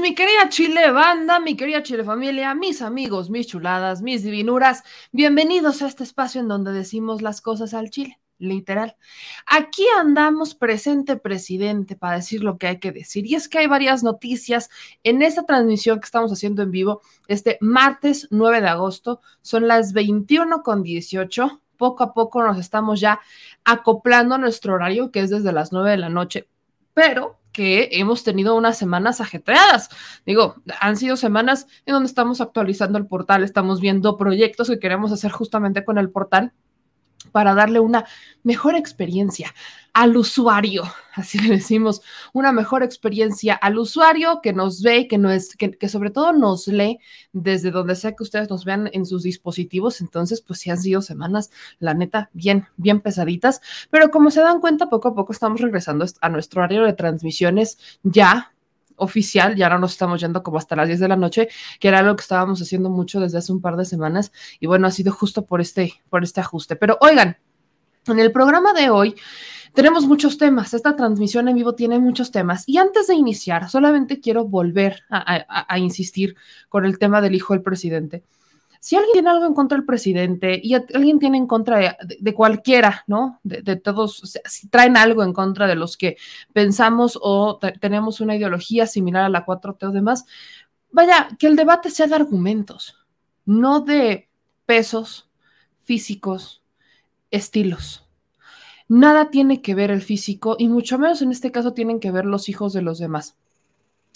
Mi querida Chile banda, mi querida Chile familia, mis amigos, mis chuladas, mis divinuras. Bienvenidos a este espacio en donde decimos las cosas al Chile, literal. Aquí andamos presente presidente para decir lo que hay que decir. Y es que hay varias noticias en esta transmisión que estamos haciendo en vivo este martes 9 de agosto. Son las 21 con 18. Poco a poco nos estamos ya acoplando a nuestro horario, que es desde las 9 de la noche. Pero que hemos tenido unas semanas ajetreadas. Digo, han sido semanas en donde estamos actualizando el portal, estamos viendo proyectos que queremos hacer justamente con el portal para darle una mejor experiencia al usuario, así le decimos, una mejor experiencia al usuario que nos ve, que, no es, que, que, sobre todo nos lee desde donde sea que ustedes nos vean en sus dispositivos. Entonces, pues sí han sido semanas, la neta, bien, bien pesaditas. Pero como se dan cuenta, poco a poco estamos regresando a nuestro horario de transmisiones ya oficial, ya no nos estamos yendo como hasta las 10 de la noche, que era algo que estábamos haciendo mucho desde hace un par de semanas y bueno, ha sido justo por este, por este ajuste. Pero oigan, en el programa de hoy tenemos muchos temas, esta transmisión en vivo tiene muchos temas y antes de iniciar, solamente quiero volver a, a insistir con el tema del hijo del presidente si alguien tiene algo en contra del presidente y alguien tiene en contra de, cualquiera, ¿no? De, todos, si traen algo en contra de los que pensamos o tenemos una ideología similar a la 4T o demás, vaya, que el debate sea de argumentos, no de pesos físicos, estilos. Nada tiene que ver el físico y mucho menos en este caso tienen que ver los hijos de los demás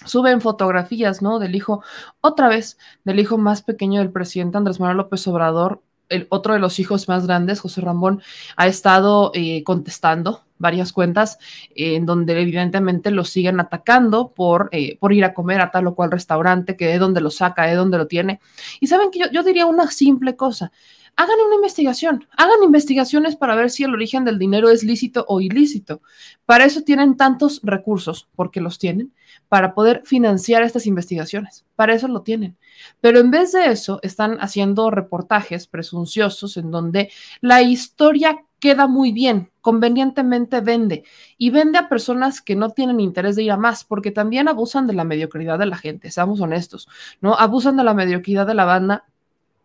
suben fotografías, ¿no? Del hijo, otra vez, del hijo más pequeño del presidente Andrés Manuel López Obrador, el otro de los hijos más grandes, José Ramón, ha estado eh, contestando varias cuentas eh, en donde evidentemente lo siguen atacando por, eh, por ir a comer a tal o cual restaurante, que de dónde lo saca, de dónde lo tiene. Y saben que yo, yo diría una simple cosa, hagan una investigación, hagan investigaciones para ver si el origen del dinero es lícito o ilícito. Para eso tienen tantos recursos, porque los tienen, para poder financiar estas investigaciones. Para eso lo tienen. Pero en vez de eso, están haciendo reportajes presunciosos en donde la historia queda muy bien, convenientemente vende y vende a personas que no tienen interés de ir a más, porque también abusan de la mediocridad de la gente, seamos honestos, ¿no? Abusan de la mediocridad de la banda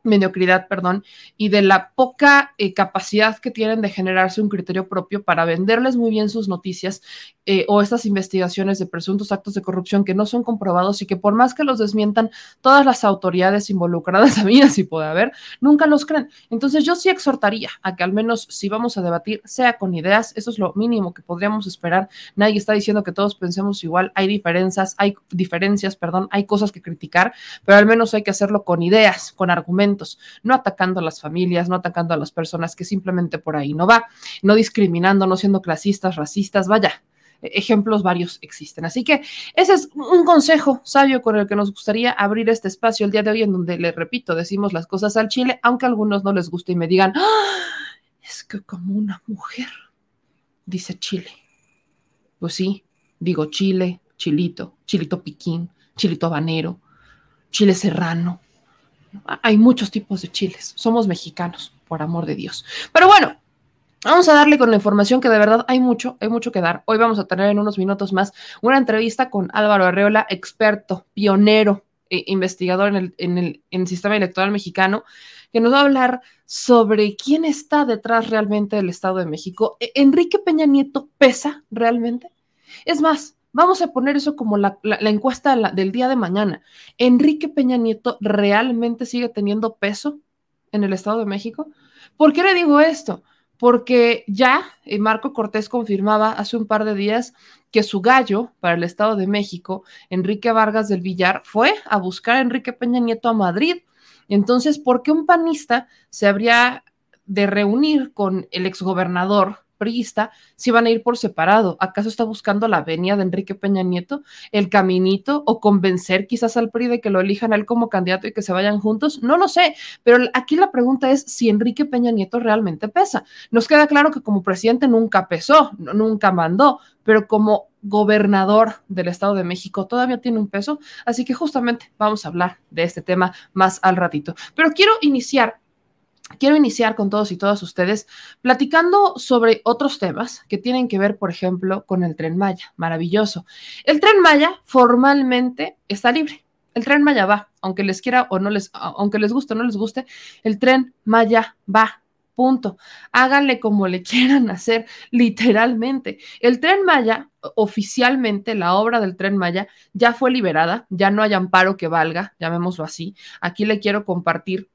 mediocridad, perdón, y de la poca eh, capacidad que tienen de generarse un criterio propio para venderles muy bien sus noticias eh, o estas investigaciones de presuntos actos de corrupción que no son comprobados y que por más que los desmientan todas las autoridades involucradas, a mí así puede haber, nunca los creen. Entonces yo sí exhortaría a que al menos si vamos a debatir, sea con ideas, eso es lo mínimo que podríamos esperar. Nadie está diciendo que todos pensemos igual, hay diferencias, hay diferencias, perdón, hay cosas que criticar, pero al menos hay que hacerlo con ideas, con argumentos no atacando a las familias, no atacando a las personas que simplemente por ahí no va, no discriminando, no siendo clasistas, racistas, vaya, ejemplos varios existen. Así que ese es un consejo sabio con el que nos gustaría abrir este espacio el día de hoy, en donde, le repito, decimos las cosas al chile, aunque a algunos no les guste y me digan, ¡Ah! es que como una mujer, dice Chile. Pues sí, digo chile, chilito, chilito piquín, chilito habanero, chile serrano, hay muchos tipos de chiles. Somos mexicanos, por amor de Dios. Pero bueno, Vamos a darle con la información que de verdad hay mucho, hay mucho que dar. Hoy vamos a tener en unos minutos más una entrevista con Álvaro Arreola, experto, pionero, e investigador en el, en, el, en sistema electoral mexicano, que nos va a hablar sobre quién está detrás realmente del Estado de México. ¿E-, ¿Enrique Peña Nieto pesa realmente? Es más, Vamos a poner eso como la, la, encuesta del día de mañana. ¿Enrique Peña Nieto realmente sigue teniendo peso en el Estado de México? ¿Por qué le digo esto? Porque ya eh, Marco Cortés confirmaba hace un par de días que su gallo para el Estado de México, Enrique Vargas del Villar, fue a buscar a Enrique Peña Nieto a Madrid. Entonces, ¿por qué un panista se habría de reunir con el exgobernador priista si van a ir por separado. ¿Acaso está buscando la venia de Enrique Peña Nieto, el caminito o convencer quizás al PRI de que lo elijan a él como candidato y que se vayan juntos? No lo sé, pero aquí la pregunta es si Enrique Peña Nieto realmente pesa. Nos queda claro que como presidente nunca pesó, nunca mandó, pero como gobernador del Estado de México todavía tiene un peso, así que justamente vamos a hablar de este tema más al ratito. Pero quiero iniciar quiero iniciar con todos y todas ustedes platicando sobre otros temas que tienen que ver, por ejemplo, con el tren Maya. Maravilloso. El tren Maya formalmente está libre. El tren Maya va, aunque les quiera o no les, aunque les guste o no les guste, el tren Maya va. Punto. Háganle como le quieran hacer, literalmente. El tren Maya, oficialmente, la obra del tren Maya ya fue liberada, ya no hay amparo que valga, llamémoslo así. Aquí le quiero compartir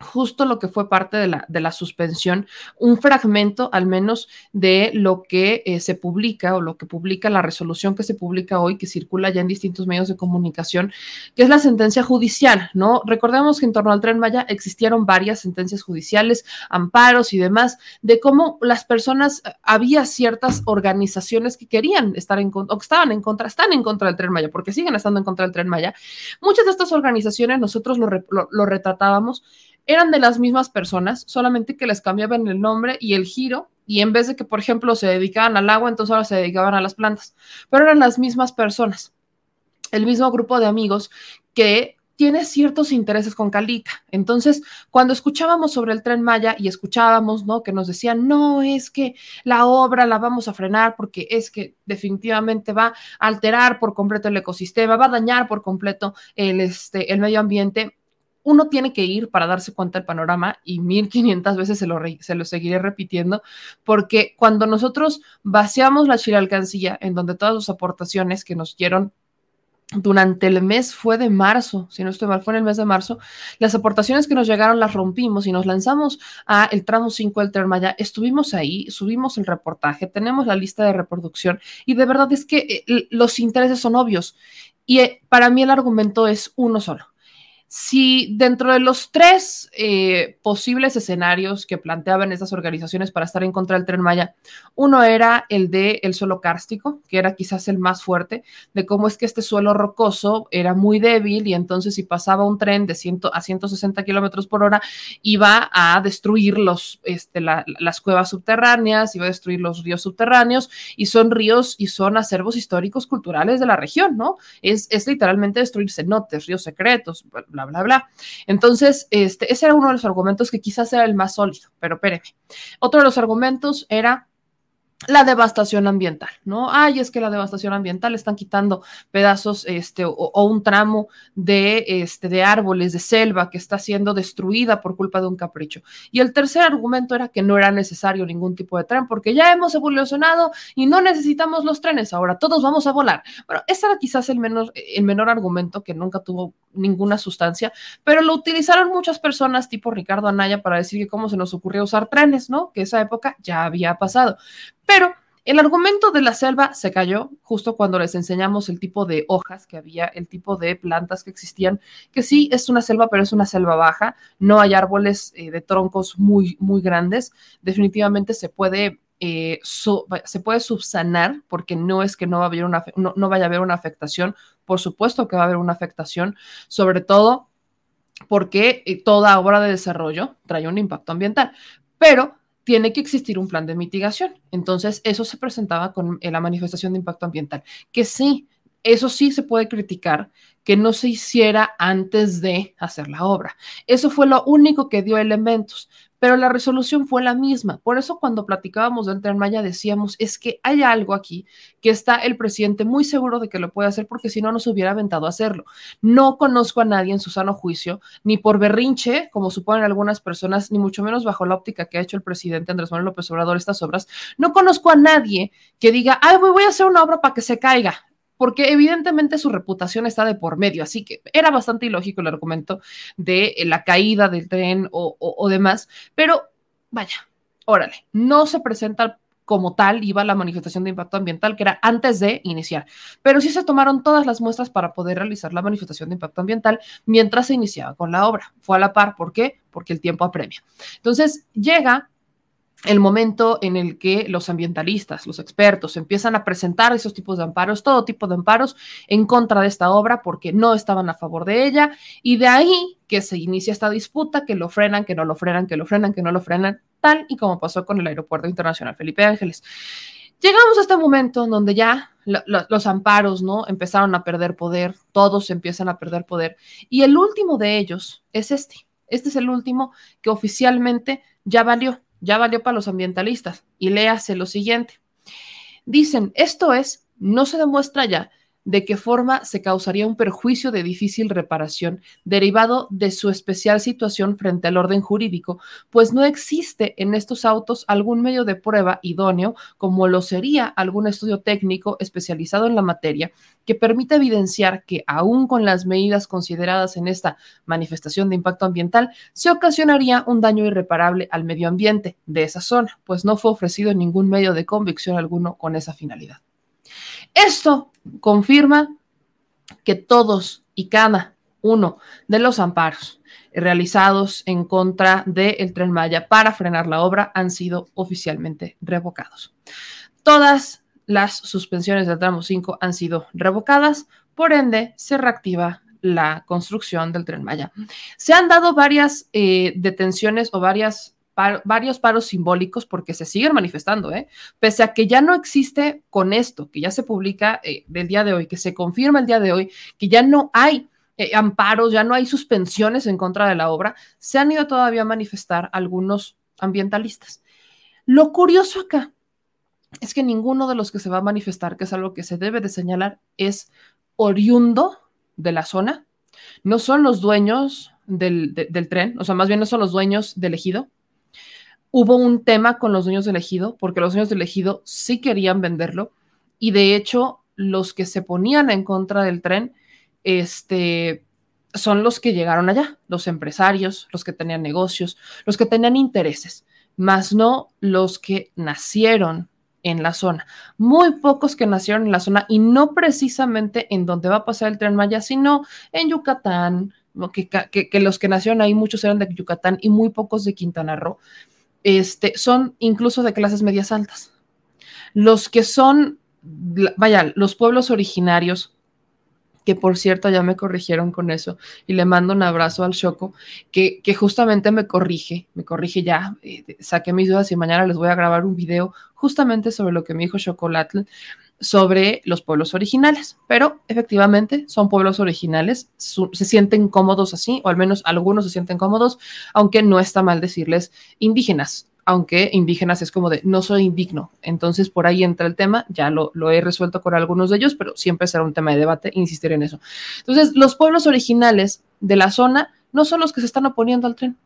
justo lo que fue parte de la, de la suspensión, un fragmento al menos de lo que eh, se publica o lo que publica la resolución que se publica hoy, que circula ya en distintos medios de comunicación, que es la sentencia judicial, ¿no? Recordemos que en torno al tren Maya existieron varias sentencias judiciales, amparos y demás, de cómo las personas, eh, había ciertas organizaciones que querían estar en contra, o que estaban en contra, están en contra del tren Maya, porque siguen estando en contra del tren Maya. Muchas de estas organizaciones nosotros lo, lo, lo retratábamos eran de las mismas personas, solamente que les cambiaban el nombre y el giro, y en vez de que, por ejemplo, se dedicaban al agua, entonces ahora se dedicaban a las plantas, pero eran las mismas personas, el mismo grupo de amigos que tiene ciertos intereses con Calica. Entonces, cuando escuchábamos sobre el tren Maya y escuchábamos, ¿no? Que nos decían, no, es que la obra la vamos a frenar porque es que definitivamente va a alterar por completo el ecosistema, va a dañar por completo el, este, el medio ambiente uno tiene que ir para darse cuenta del panorama y 1500 veces se lo, se lo seguiré repitiendo, porque cuando nosotros vaciamos la chile-alcancilla, en donde todas las aportaciones que nos dieron durante el mes fue de marzo, si no estoy mal, fue en el mes de marzo, las aportaciones que nos llegaron las rompimos y nos lanzamos a el tramo 5 del Termaya, estuvimos ahí, subimos el reportaje, tenemos la lista de reproducción y de verdad es que eh, los intereses son obvios. Y eh, para mí el argumento es uno solo si dentro de los tres eh, posibles escenarios que planteaban estas organizaciones para estar en contra del tren Maya, uno era el de el suelo kárstico, que era quizás el más fuerte, de cómo es que este suelo rocoso era muy débil y entonces si pasaba un tren de 100 a 160 kilómetros por hora iba a destruir los, este, las cuevas subterráneas, iba a destruir los ríos subterráneos y son ríos y son acervos históricos culturales de la región, ¿no? Es, es literalmente destruir cenotes, ríos secretos, bla, bla, bla, Entonces, este, ese era uno de los argumentos que quizás era el más sólido, pero espéreme. Otro de los argumentos era la devastación ambiental, ¿no? Ay, es que la devastación ambiental están quitando pedazos este, o, un tramo de, este, de árboles, de selva que está siendo destruida por culpa de un capricho. Y el tercer argumento era que no era necesario ningún tipo de tren porque ya hemos evolucionado y no necesitamos los trenes, ahora todos vamos a volar. Bueno, ese era quizás el menor, el menor argumento que nunca tuvo ninguna sustancia, pero lo utilizaron muchas personas tipo Ricardo Anaya para decir que cómo se nos ocurrió usar trenes, ¿no? Que esa época ya había pasado. Pero el argumento de la selva se cayó justo cuando les enseñamos el tipo de hojas que había, el tipo de plantas que existían, que sí es una selva, pero es una selva baja, no hay árboles eh, de troncos muy, muy grandes. Definitivamente se puede eh, se puede subsanar porque no es que no, va a haber una, no, vaya a haber una afectación, por supuesto que va a haber una afectación, sobre todo porque eh, toda obra de desarrollo trae un impacto ambiental, pero tiene que existir un plan de mitigación. Entonces, eso se presentaba con la manifestación de impacto ambiental, que sí, eso sí se puede criticar, que no se hiciera antes de hacer la obra. Eso fue lo único que dio elementos, pero la resolución fue la misma. Por eso cuando platicábamos del tren Maya decíamos, es que hay algo aquí que está el presidente muy seguro de que lo puede hacer porque si no nos hubiera aventado a hacerlo. No conozco a nadie en su sano juicio, ni por berrinche, como suponen algunas personas, ni mucho menos bajo la óptica que ha hecho el presidente Andrés Manuel López Obrador estas obras. No conozco a nadie que diga, ay, voy a hacer una obra para que se caiga porque evidentemente su reputación está de por medio, así que era bastante ilógico el argumento de la caída del tren o, demás, pero vaya, órale, no se presenta como tal iba la manifestación de impacto ambiental, que era antes de iniciar. Pero sí se tomaron todas las muestras para poder realizar la manifestación de impacto ambiental mientras se iniciaba con la obra. Fue a la par, ¿por qué? Porque el tiempo apremia. Entonces llega el momento en el que los ambientalistas, los expertos, empiezan a presentar esos tipos de amparos, todo tipo de amparos en contra de esta obra porque no estaban a favor de ella y de ahí que se inicia esta disputa, que lo frenan, que no lo frenan, que lo frenan, que no lo frenan, tal y como pasó con el Aeropuerto Internacional Felipe Ángeles. Llegamos a este momento en donde ya los amparos, ¿no? Empezaron a perder poder, todos empiezan a perder poder y el último de ellos es este Este es el último que oficialmente ya valió, ya valió para los ambientalistas. Y léase lo siguiente. Dicen, esto es, no se demuestra ya de qué forma se causaría un perjuicio de difícil reparación derivado de su especial situación frente al orden jurídico, pues no existe en estos autos algún medio de prueba idóneo, como lo sería algún estudio técnico especializado en la materia, que permita evidenciar que aún con las medidas consideradas en esta manifestación de impacto ambiental, se ocasionaría un daño irreparable al medio ambiente de esa zona, pues no fue ofrecido ningún medio de convicción alguno con esa finalidad. Esto confirma que todos y cada uno de los amparos realizados en contra del tren Maya para frenar la obra han sido oficialmente revocados. Todas las suspensiones del tramo 5 han sido revocadas, por ende se reactiva la construcción del tren Maya. Se han dado varias eh, detenciones o varias varios paros simbólicos porque se siguen manifestando, ¿eh? pese a que ya no existe con esto, que ya se publica eh, del día de hoy, que se confirma el día de hoy, que ya no hay eh, amparos, ya no hay suspensiones en contra de la obra, se han ido todavía a manifestar algunos ambientalistas. Lo curioso acá es que ninguno de los que se va a manifestar, que es algo que se debe de señalar, es oriundo de la zona, no son los dueños del, del tren, o sea, más bien no son los dueños del ejido, hubo un tema con los dueños del ejido, porque los dueños del ejido sí querían venderlo y de hecho los que se ponían en contra del tren, este, son los que llegaron allá, los empresarios, los que tenían negocios, los que tenían intereses, más no los que nacieron en la zona. Muy pocos que nacieron en la zona y no precisamente en donde va a pasar el tren Maya, sino en Yucatán, que, que, los que nacieron ahí, muchos eran de Yucatán y muy pocos de Quintana Roo este, son incluso de clases medias altas. Los que son, vaya, los pueblos originarios, que por cierto ya me corrigieron con eso, y le mando un abrazo al Choco, que, que justamente me corrige, me corrige ya, eh, saqué mis dudas y mañana les voy a grabar un video justamente sobre lo que me dijo Chocolatl sobre los pueblos originales, pero efectivamente son pueblos originales, se sienten cómodos así, o al menos algunos se sienten cómodos, aunque no está mal decirles indígenas, aunque indígenas es como de no soy indigno. Entonces por ahí entra el tema, ya lo, lo he resuelto con algunos de ellos, pero siempre será un tema de debate, insistir en eso. Entonces, los pueblos originales de la zona no son los que se están oponiendo al tren,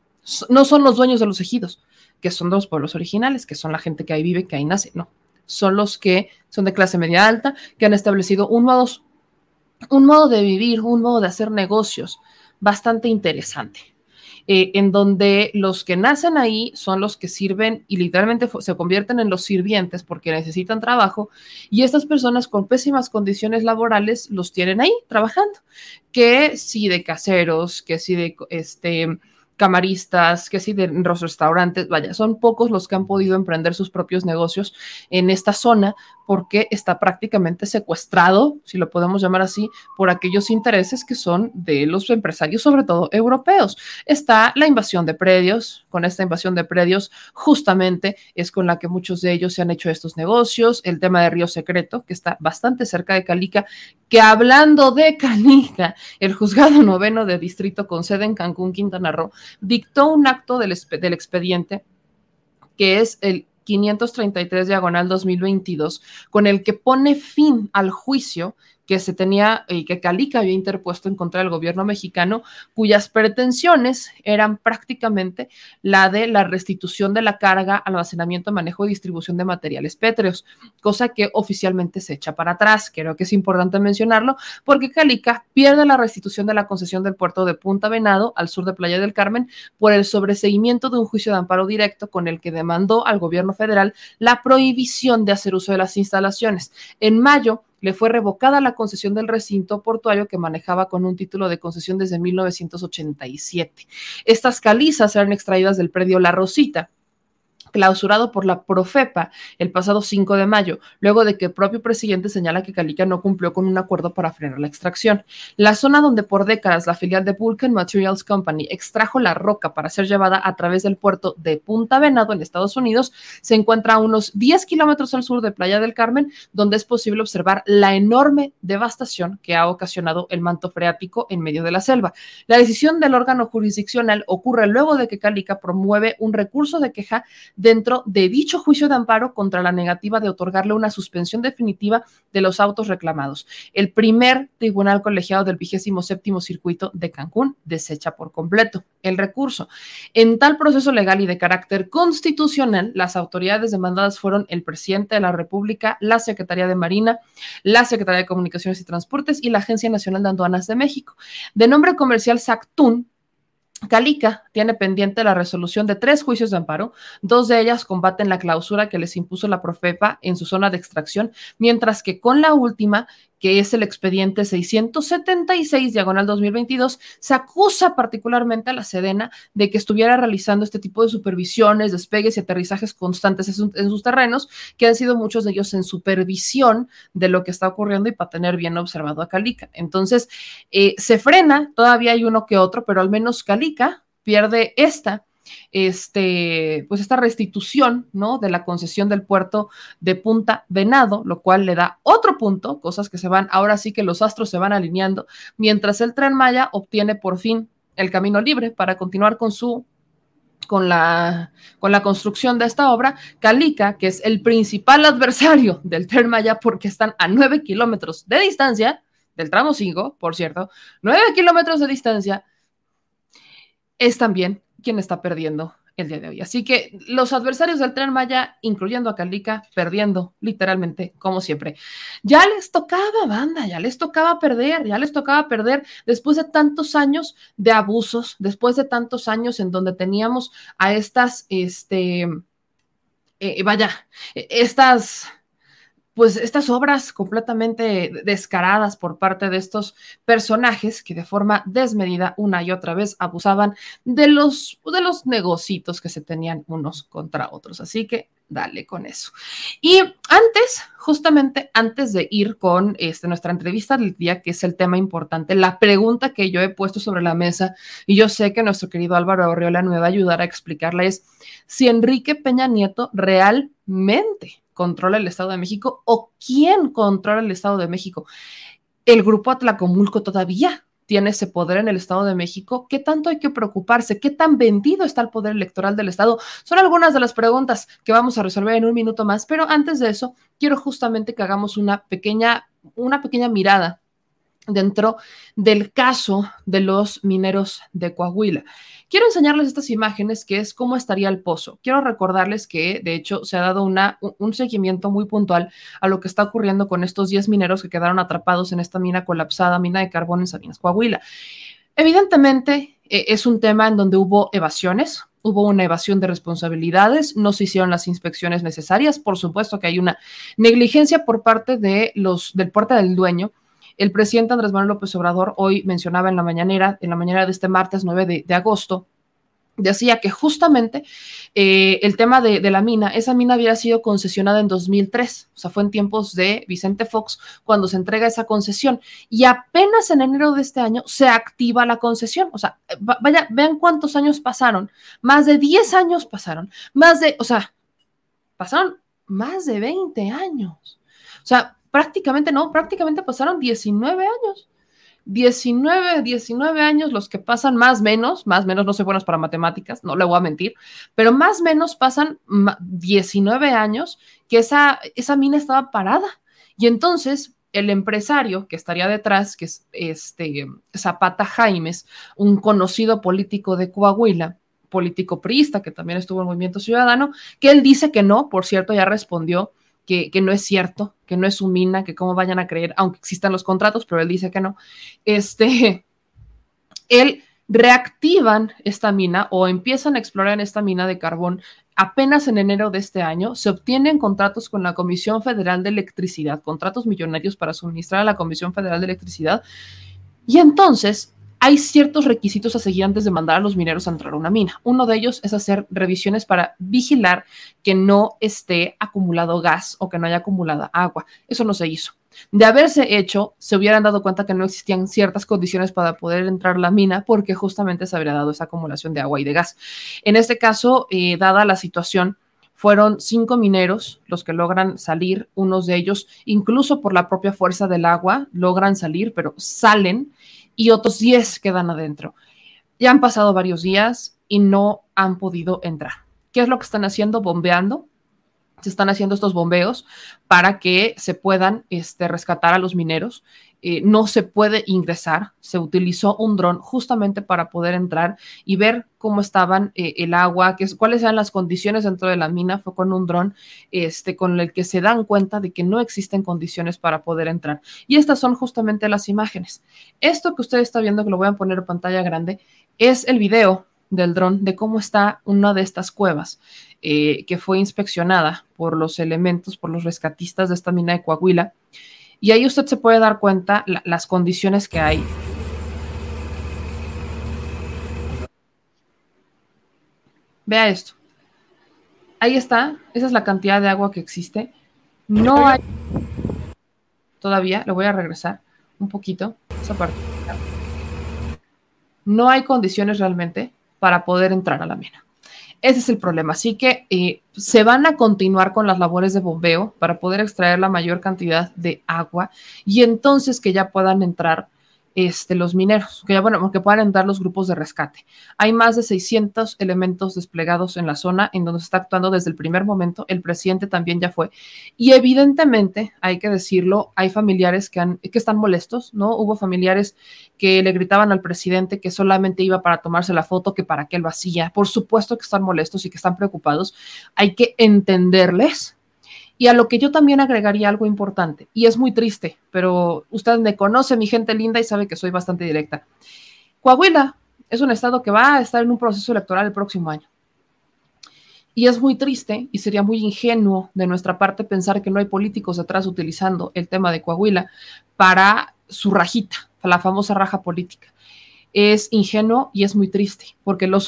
no son los dueños de los ejidos, que son los pueblos originales, que son la gente que ahí vive, que ahí nace, no, son los que son de clase media alta, que han establecido un modo, un modo de vivir, un modo de hacer negocios bastante interesante. Eh, en donde los que nacen ahí son los que sirven y literalmente se convierten en los sirvientes porque necesitan trabajo y estas personas con pésimas condiciones laborales los tienen ahí trabajando, que si de caseros, que si de este camaristas, que sí, de los restaurantes, vaya, son pocos los que han podido emprender sus propios negocios en esta zona porque está prácticamente secuestrado, si lo podemos llamar así, por aquellos intereses que son de los empresarios, sobre todo europeos. Está la invasión de predios, con esta invasión de predios justamente es con la que muchos de ellos se han hecho estos negocios, el tema de Río Secreto, que está bastante cerca de Calica, que hablando de Calica, el juzgado noveno de distrito con sede en Cancún, Quintana Roo, dictó un acto del, del expediente que es el 533 diagonal 2022, con el que pone fin al juicio que se tenía y que Calica había interpuesto en contra del gobierno mexicano, cuyas pretensiones eran prácticamente la de la restitución de la carga, almacenamiento, manejo y distribución de materiales pétreos, cosa que oficialmente se echa para atrás. Creo que es importante mencionarlo porque Calica pierde la restitución de la concesión del puerto de Punta Venado al sur de Playa del Carmen por el sobreseimiento de un juicio de amparo directo con el que demandó al gobierno federal la prohibición de hacer uso de las instalaciones. En mayo, le fue revocada la concesión del recinto portuario que manejaba con un título de concesión desde 1987. Estas calizas eran extraídas del predio La Rosita, clausurado por la Profepa el pasado 5 de mayo, luego de que el propio presidente señala que Calica no cumplió con un acuerdo para frenar la extracción. La zona donde por décadas la filial de Vulcan Materials Company extrajo la roca para ser llevada a través del puerto de Punta Venado en Estados Unidos se encuentra a unos 10 kilómetros al sur de Playa del Carmen, donde es posible observar la enorme devastación que ha ocasionado el manto freático en medio de la selva. La decisión del órgano jurisdiccional ocurre luego de que Calica promueve un recurso de queja dentro de dicho juicio de amparo contra la negativa de otorgarle una suspensión definitiva de los autos reclamados. El primer tribunal colegiado del vigésimo séptimo circuito de Cancún desecha por completo el recurso. En tal proceso legal y de carácter constitucional, las autoridades demandadas fueron el presidente de la República, la Secretaría de Marina, la Secretaría de Comunicaciones y Transportes y la Agencia Nacional de Aduanas de México. De nombre comercial Sactún, Calica tiene pendiente la resolución de tres juicios de amparo. Dos de ellas combaten la clausura que les impuso la Profepa en su zona de extracción, mientras que con la última que es el expediente 676 diagonal 2022, se acusa particularmente a la Sedena de que estuviera realizando este tipo de supervisiones, despegues y aterrizajes constantes en sus terrenos, que han sido muchos de ellos en supervisión de lo que está ocurriendo y para tener bien observado a Calica. Entonces, eh, se frena, todavía hay uno que otro, pero al menos Calica pierde esta este, pues esta restitución, ¿no? De la concesión del puerto de Punta Venado, lo cual le da otro punto, cosas que se van, ahora sí que los astros se van alineando, mientras el tren Maya obtiene por fin el camino libre para continuar con su con la, con la construcción de esta obra, Calica, que es el principal adversario del tren Maya porque están a nueve kilómetros de distancia, del tramo 5, por cierto, nueve kilómetros de distancia, es también quien está perdiendo el día de hoy. Así que los adversarios del tren Maya, incluyendo a Calica, perdiendo literalmente, como siempre. Ya les tocaba, banda, ya les tocaba perder, ya les tocaba perder después de tantos años de abusos, después de tantos años en donde teníamos a estas, este, eh, vaya, estas pues estas obras completamente descaradas por parte de estos personajes que de forma desmedida una y otra vez abusaban de los, de los negocitos que se tenían unos contra otros. Así que dale con eso. Y antes, justamente antes de ir con este, nuestra entrevista del día, que es el tema importante, la pregunta que yo he puesto sobre la mesa, y yo sé que nuestro querido Álvaro Orriola me va a ayudar a explicarla, es si Enrique Peña Nieto realmente controla el Estado de México o quién controla el Estado de México. El grupo Atlacomulco todavía tiene ese poder en el Estado de México. ¿Qué tanto hay que preocuparse? ¿Qué tan vendido está el poder electoral del Estado? Son algunas de las preguntas que vamos a resolver en un minuto más, pero antes de eso, quiero justamente que hagamos una pequeña, una pequeña mirada dentro del caso de los mineros de Coahuila. Quiero enseñarles estas imágenes, que es cómo estaría el pozo. Quiero recordarles que, de hecho, se ha dado una, un seguimiento muy puntual a lo que está ocurriendo con estos 10 mineros que quedaron atrapados en esta mina colapsada, mina de carbón en Sabinas, Coahuila. Evidentemente, eh, es un tema en donde hubo evasiones, hubo una evasión de responsabilidades, no se hicieron las inspecciones necesarias, por supuesto que hay una negligencia por parte de los del puerto del dueño el presidente Andrés Manuel López Obrador hoy mencionaba en la mañanera, en la mañana de este martes 9 de, agosto, decía que justamente eh, el tema de, la mina, esa mina había sido concesionada en 2003, o sea, fue en tiempos de Vicente Fox cuando se entrega esa concesión y apenas en enero de este año se activa la concesión, o sea, vaya, vean cuántos años pasaron, más de 10 años pasaron, más de, o sea, pasaron más de 20 años. O sea, prácticamente no, prácticamente pasaron 19 años. 19, 19 años los que pasan más menos, más menos, no soy buenos para matemáticas, no le voy a mentir, pero más menos pasan 19 años que esa, esa mina estaba parada. Y entonces el empresario que estaría detrás, que es este Zapata Jaimes, un conocido político de Coahuila, político priista que también estuvo en Movimiento Ciudadano, que él dice que no, por cierto, ya respondió que, no es cierto, que no es su mina, que cómo vayan a creer, aunque existan los contratos, pero él dice que no. Este, él reactivan esta mina o empiezan a explorar esta mina de carbón apenas en enero de este año, se obtienen contratos con la Comisión Federal de Electricidad, contratos millonarios para suministrar a la Comisión Federal de Electricidad, y entonces hay ciertos requisitos a seguir antes de mandar a los mineros a entrar a una mina. Uno de ellos es hacer revisiones para vigilar que no esté acumulado gas o que no haya acumulada agua. Eso no se hizo. De haberse hecho, se hubieran dado cuenta que no existían ciertas condiciones para poder entrar a la mina porque justamente se habría dado esa acumulación de agua y de gas. En este caso, eh, dada la situación, fueron cinco mineros los que logran salir, unos de ellos, incluso por la propia fuerza del agua, logran salir, pero salen y otros 10 quedan adentro. Ya han pasado varios días y no han podido entrar. ¿Qué es lo que están haciendo? Bombeando. Se están haciendo estos bombeos para que se puedan este, rescatar a los mineros eh, no se puede ingresar. Se utilizó un dron justamente para poder entrar y ver cómo estaban eh, el agua, que, cuáles eran las condiciones dentro de la mina. Fue con un dron este, con el que se dan cuenta de que no existen condiciones para poder entrar. Y estas son justamente las imágenes. Esto que usted está viendo, que lo voy a poner en pantalla grande, es el video del dron de cómo está una de estas cuevas eh, que fue inspeccionada por los elementos, por los rescatistas de esta mina de Coahuila. Y ahí usted se puede dar cuenta las condiciones que hay. Vea esto. Ahí está, esa es la cantidad de agua que existe. No hay todavía, le voy a regresar un poquito esa parte. No hay condiciones realmente para poder entrar a la mina. Ese es el problema. Así que eh, se van a continuar con las labores de bombeo para poder extraer la mayor cantidad de agua y entonces que ya puedan entrar este, los mineros, que ya, bueno, que puedan entrar los grupos de rescate. Hay más de 600 elementos desplegados en la zona en donde se está actuando desde el primer momento. El presidente también ya fue. Y evidentemente, hay que decirlo, hay familiares que, han, que están molestos, ¿no? Hubo familiares que le gritaban al presidente que solamente iba para tomarse la foto, que para qué lo hacía. Por supuesto que están molestos y que están preocupados. Hay que entenderles, y a lo que yo también agregaría algo importante, y es muy triste, pero usted me conoce, mi gente linda, y sabe que soy bastante directa. Coahuila es un estado que va a estar en un proceso electoral el próximo año. Y es muy triste y sería muy ingenuo de nuestra parte pensar que no hay políticos detrás utilizando el tema de Coahuila para su rajita, la famosa raja política es ingenuo y es muy triste, porque lo,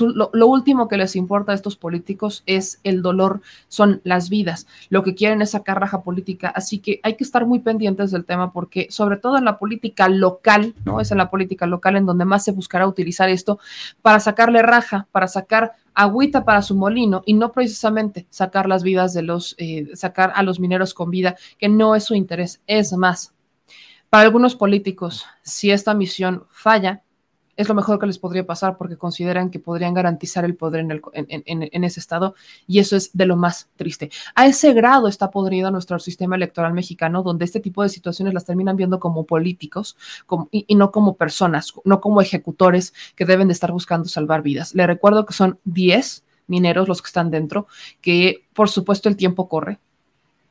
último que les importa a estos políticos es el dolor, son las vidas. Lo que quieren es sacar raja política, así que hay que estar muy pendientes del tema porque sobre todo en la política local, ¿no? Es en la política local en donde más se buscará utilizar esto para sacarle raja, para sacar agüita para su molino y no precisamente sacar las vidas de los, eh, sacar a los mineros con vida, que no es su interés. Es más, para algunos políticos, si esta misión falla, es lo mejor que les podría pasar porque consideran que podrían garantizar el poder en, el, en, ese estado y eso es de lo más triste. A ese grado está podrido nuestro sistema electoral mexicano donde este tipo de situaciones las terminan viendo como políticos y, no como personas, no como ejecutores que deben de estar buscando salvar vidas. Le recuerdo que son 10 mineros los que están dentro, que por supuesto el tiempo corre,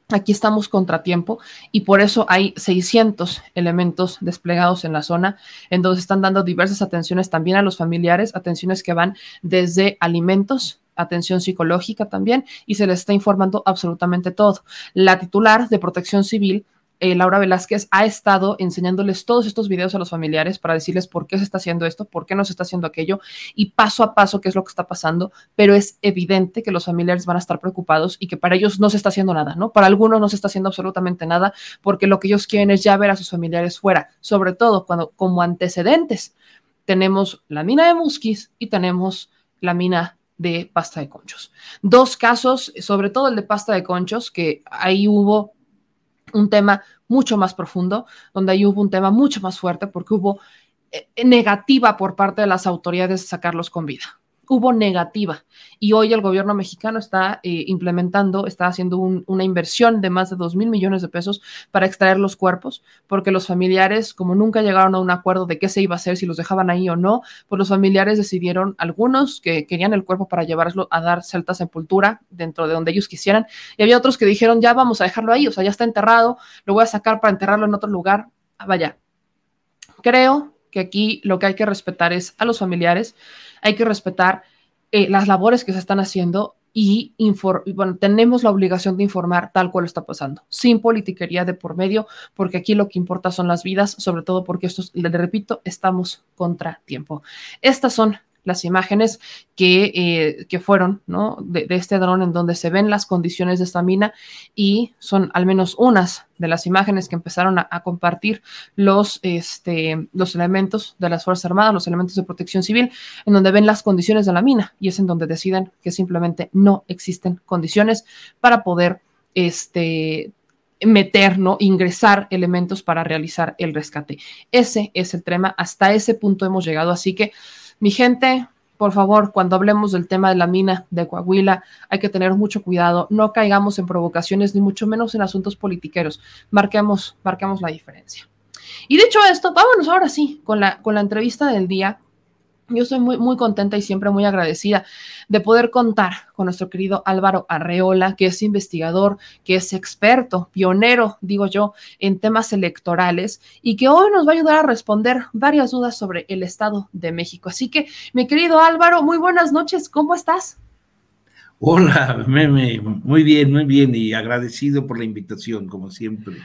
Aquí estamos contratiempo y por eso hay 600 elementos desplegados en la zona, en donde están dando diversas atenciones también a los familiares, atenciones que van desde alimentos, atención psicológica también, y se les está informando absolutamente todo. La titular de Protección Civil eh, Laura Velázquez ha estado enseñándoles todos estos videos a los familiares para decirles por qué se está haciendo esto, por qué no se está haciendo aquello y paso a paso qué es lo que está pasando, pero es evidente que los familiares van a estar preocupados y que para ellos no se está haciendo nada, ¿no? Para algunos no se está haciendo absolutamente nada porque lo que ellos quieren es ya ver a sus familiares fuera, sobre todo cuando como antecedentes tenemos la mina de Musquis y tenemos la mina de pasta de conchos. Dos casos, sobre todo el de pasta de conchos, que ahí hubo un tema mucho más profundo, donde ahí hubo un tema mucho más fuerte porque hubo eh, negativa por parte de las autoridades de sacarlos con vida hubo negativa y hoy el gobierno mexicano está eh, implementando, está haciendo una inversión de más de 2 mil millones de pesos para extraer los cuerpos, porque los familiares, como nunca llegaron a un acuerdo de qué se iba a hacer, si los dejaban ahí o no, pues los familiares decidieron, algunos que querían el cuerpo para llevarlo a dar celta sepultura dentro de donde ellos quisieran, y había otros que dijeron, ya vamos a dejarlo ahí, o sea, ya está enterrado, lo voy a sacar para enterrarlo en otro lugar, ah, vaya. Creo que aquí lo que hay que respetar es a los familiares, hay que respetar eh, las labores que se están haciendo y, tenemos la obligación de informar tal cual está pasando, sin politiquería de por medio, porque aquí lo que importa son las vidas, sobre todo porque estos, le repito, estamos contra tiempo. Estas son las imágenes que, eh, que fueron ¿no? de, este dron en donde se ven las condiciones de esta mina y son al menos unas de las imágenes que empezaron a, compartir los, este, los elementos de las Fuerzas Armadas, los elementos de protección civil, en donde ven las condiciones de la mina y es en donde deciden que simplemente no existen condiciones para poder este, meter, ¿no? Ingresar elementos para realizar el rescate. Ese es el tema. Hasta ese punto hemos llegado. Así que mi gente, por favor, cuando hablemos del tema de la mina de Coahuila, hay que tener mucho cuidado, no caigamos en provocaciones, ni mucho menos en asuntos politiqueros. Marquemos, marquemos la diferencia. Y dicho esto, vámonos ahora sí con la, con la entrevista del día yo estoy muy, muy contenta y siempre muy agradecida de poder contar con nuestro querido Álvaro Arreola, que es investigador, que es experto, pionero, digo yo, en temas electorales y que hoy nos va a ayudar a responder varias dudas sobre el Estado de México. Así que, mi querido Álvaro, muy buenas noches, ¿cómo estás? Hola, Meme, muy bien, muy bien y agradecido por la invitación, como siempre.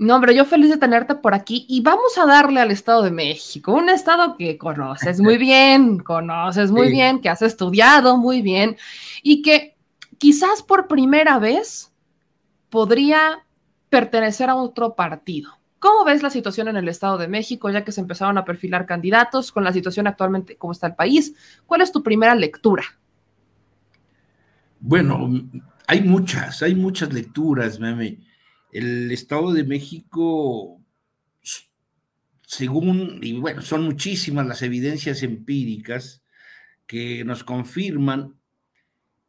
No, hombre, yo feliz de tenerte por aquí y vamos a darle al Estado de México, un estado que conoces muy bien, conoces muy bien, que has estudiado muy bien y que quizás por primera vez podría pertenecer a otro partido. ¿Cómo ves la situación en el Estado de México, ya que se empezaron a perfilar candidatos con la situación actualmente, cómo está el país? ¿Cuál es tu primera lectura? Bueno, hay muchas, hay muchas lecturas, meme el Estado de México, según, y bueno, son muchísimas las evidencias empíricas que nos confirman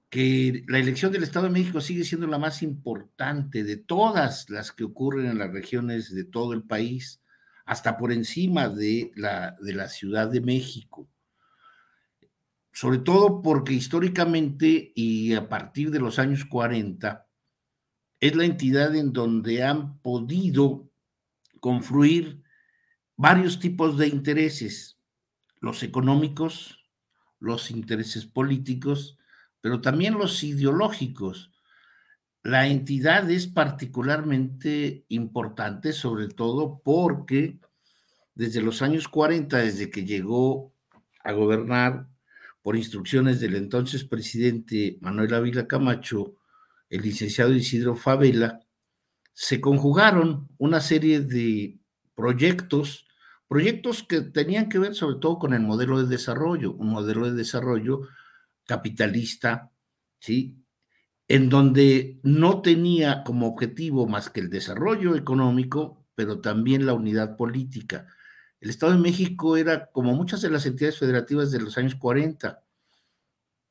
que la elección del Estado de México sigue siendo la más importante de todas las que ocurren en las regiones de todo el país, hasta por encima de la, de la Ciudad de México. Sobre todo porque históricamente y a partir de los años 40, es la entidad en donde han podido confluir varios tipos de intereses, los económicos, los intereses políticos, pero también los ideológicos. La entidad es particularmente importante, sobre todo porque desde los años 40, desde que llegó a gobernar por instrucciones del entonces presidente Manuel Ávila Camacho, el licenciado Isidro Favela, se conjugaron una serie de proyectos, proyectos que tenían que ver sobre todo con el modelo de desarrollo, un modelo de desarrollo capitalista, ¿sí? En donde no tenía como objetivo más que el desarrollo económico, pero también la unidad política. El Estado de México era como muchas de las entidades federativas de los años 40,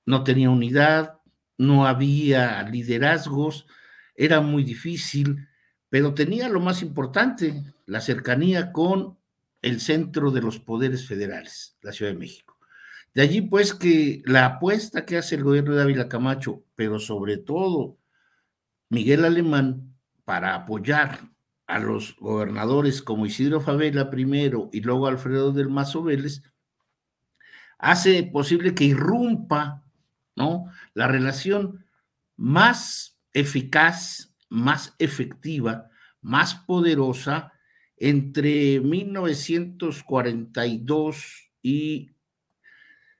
no tenía unidad, no había liderazgos, era muy difícil, pero tenía lo más importante, la cercanía con el centro de los poderes federales, la Ciudad de México. De allí pues que la apuesta que hace el gobierno de Ávila Camacho, pero sobre todo Miguel Alemán, para apoyar a los gobernadores como Isidro Favela primero y luego Alfredo del Mazo Vélez, hace posible que irrumpa ¿no? La relación más eficaz, más efectiva, más poderosa entre 1942 y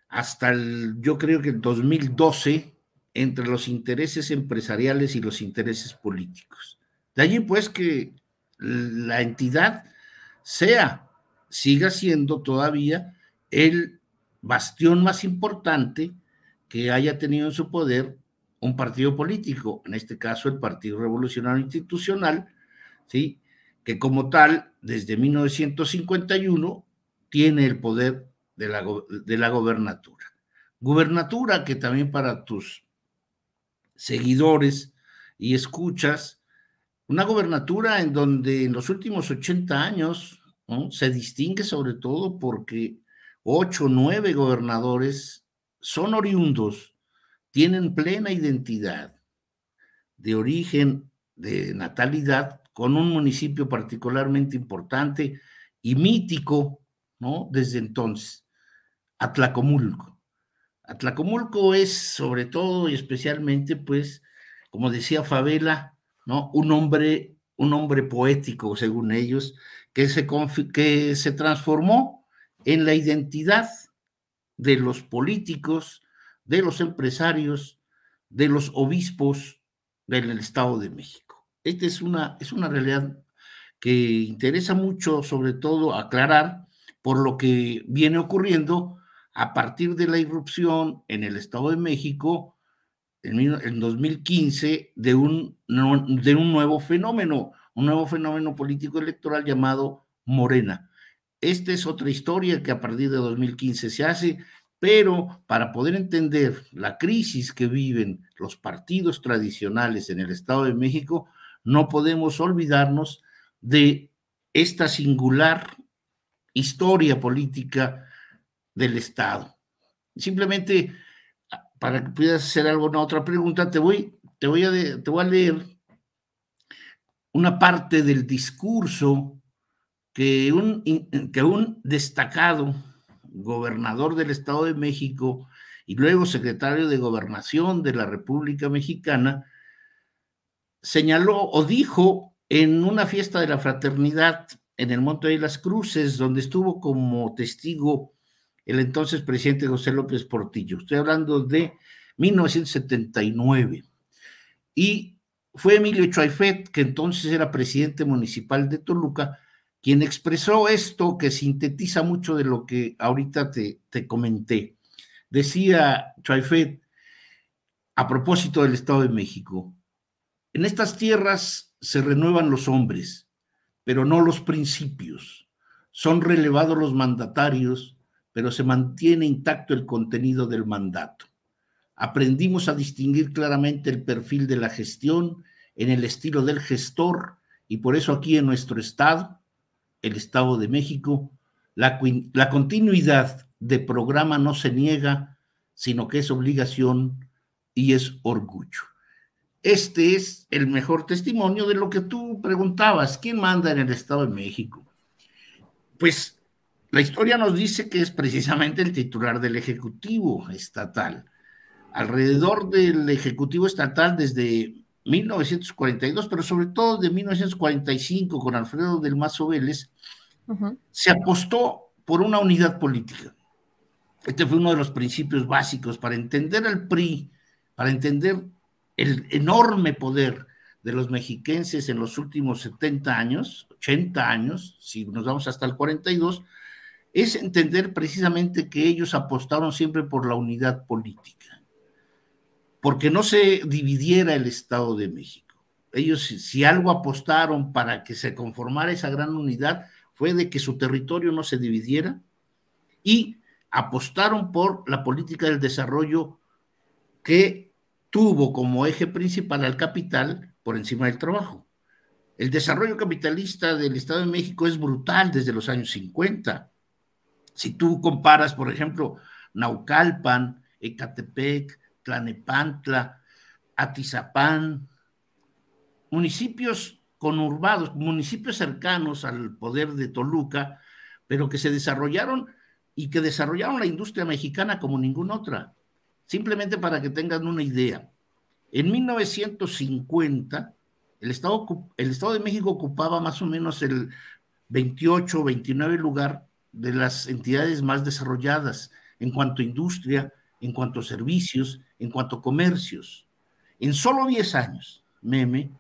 hasta el, yo creo que el 2012, entre los intereses empresariales y los intereses políticos. De allí pues que la entidad sea, siga siendo todavía el bastión más importante que haya tenido en su poder un partido político, en este caso el Partido Revolucionario Institucional, ¿sí? que como tal, desde 1951, tiene el poder de la, de la gobernatura. Gubernatura que también para tus seguidores y escuchas, una gobernatura en donde en los últimos 80 años se distingue sobre todo porque ocho o nueve gobernadores son oriundos, tienen plena identidad de origen, de natalidad, con un municipio particularmente importante y mítico, ¿no? Desde entonces, Atlacomulco. Atlacomulco es sobre todo y especialmente, pues, como decía Favela, ¿no? Un hombre, un hombre poético, según ellos, que se, que se transformó en la identidad de los políticos, de los empresarios, de los obispos del Estado de México. Esta es una, es una realidad que interesa mucho, sobre todo, aclarar por lo que viene ocurriendo a partir de la irrupción en el Estado de México en, 2015 de un, de un nuevo fenómeno, un nuevo fenómeno político electoral llamado Morena. Esta es otra historia que a partir de 2015 se hace, pero para poder entender la crisis que viven los partidos tradicionales en el Estado de México, no podemos olvidarnos de esta singular historia política del Estado. Simplemente, para que puedas hacer alguna otra pregunta, te voy, te voy, a, te voy a leer una parte del discurso que un, que un destacado gobernador del Estado de México y luego secretario de Gobernación de la República Mexicana, señaló o dijo en una fiesta de la fraternidad en el Monte de las Cruces, donde estuvo como testigo el entonces presidente José López Portillo. Estoy hablando de 1979. Y fue Emilio Chuaifet, que entonces era presidente municipal de Toluca, quien expresó esto que sintetiza mucho de lo que ahorita te, comenté. Decía Chuaifet, a propósito del Estado de México, en estas tierras se renuevan los hombres, pero no los principios. Son relevados los mandatarios, pero se mantiene intacto el contenido del mandato. Aprendimos a distinguir claramente el perfil de la gestión en el estilo del gestor y por eso aquí en nuestro estado, el Estado de México, la, continuidad de programa no se niega, sino que es obligación y es orgullo. Este es el mejor testimonio de lo que tú preguntabas, ¿quién manda en el Estado de México? Pues la historia nos dice que es precisamente el titular del Ejecutivo Estatal. Alrededor del Ejecutivo Estatal desde 1942, pero sobre todo de 1945 con Alfredo del Mazo Vélez, se apostó por una unidad política. Este fue uno de los principios básicos para entender al PRI, para entender el enorme poder de los mexiquenses en los últimos 70 años, 80 años, si nos vamos hasta el 42, es entender precisamente que ellos apostaron siempre por la unidad política, porque no se dividiera el Estado de México. Ellos, si algo apostaron para que se conformara esa gran unidad, fue de que su territorio no se dividiera y apostaron por la política del desarrollo que tuvo como eje principal al capital por encima del trabajo. El desarrollo capitalista del Estado de México es brutal desde los años 50. Si tú comparas, por ejemplo, Naucalpan, Ecatepec, Tlanepantla, Atizapán, municipios conurbados, municipios cercanos al poder de Toluca, pero que se desarrollaron y que desarrollaron la industria mexicana como ninguna otra. Simplemente para que tengan una idea. En 1950, el Estado, el Estado de México ocupaba más o menos el 28 o 29 lugar de las entidades más desarrolladas en cuanto a industria, en cuanto a servicios, en cuanto a comercios. En solo 10 años, meme,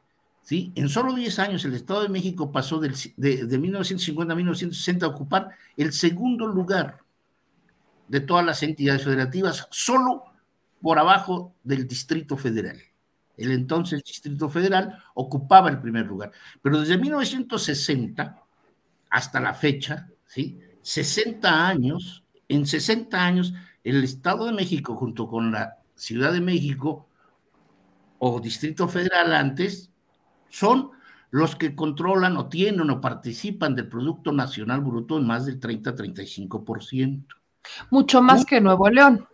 ¿sí? En solo 10 años el Estado de México pasó de, de 1950 a 1960 a ocupar el segundo lugar de todas las entidades federativas, solo por abajo del Distrito Federal. El entonces Distrito Federal ocupaba el primer lugar. Pero desde 1960 hasta la fecha, ¿sí? 60 años, en 60 años, el Estado de México junto con la Ciudad de México o Distrito Federal antes, son los que controlan o tienen o participan del Producto Nacional Bruto en más del 30-35%. Mucho más que Nuevo León.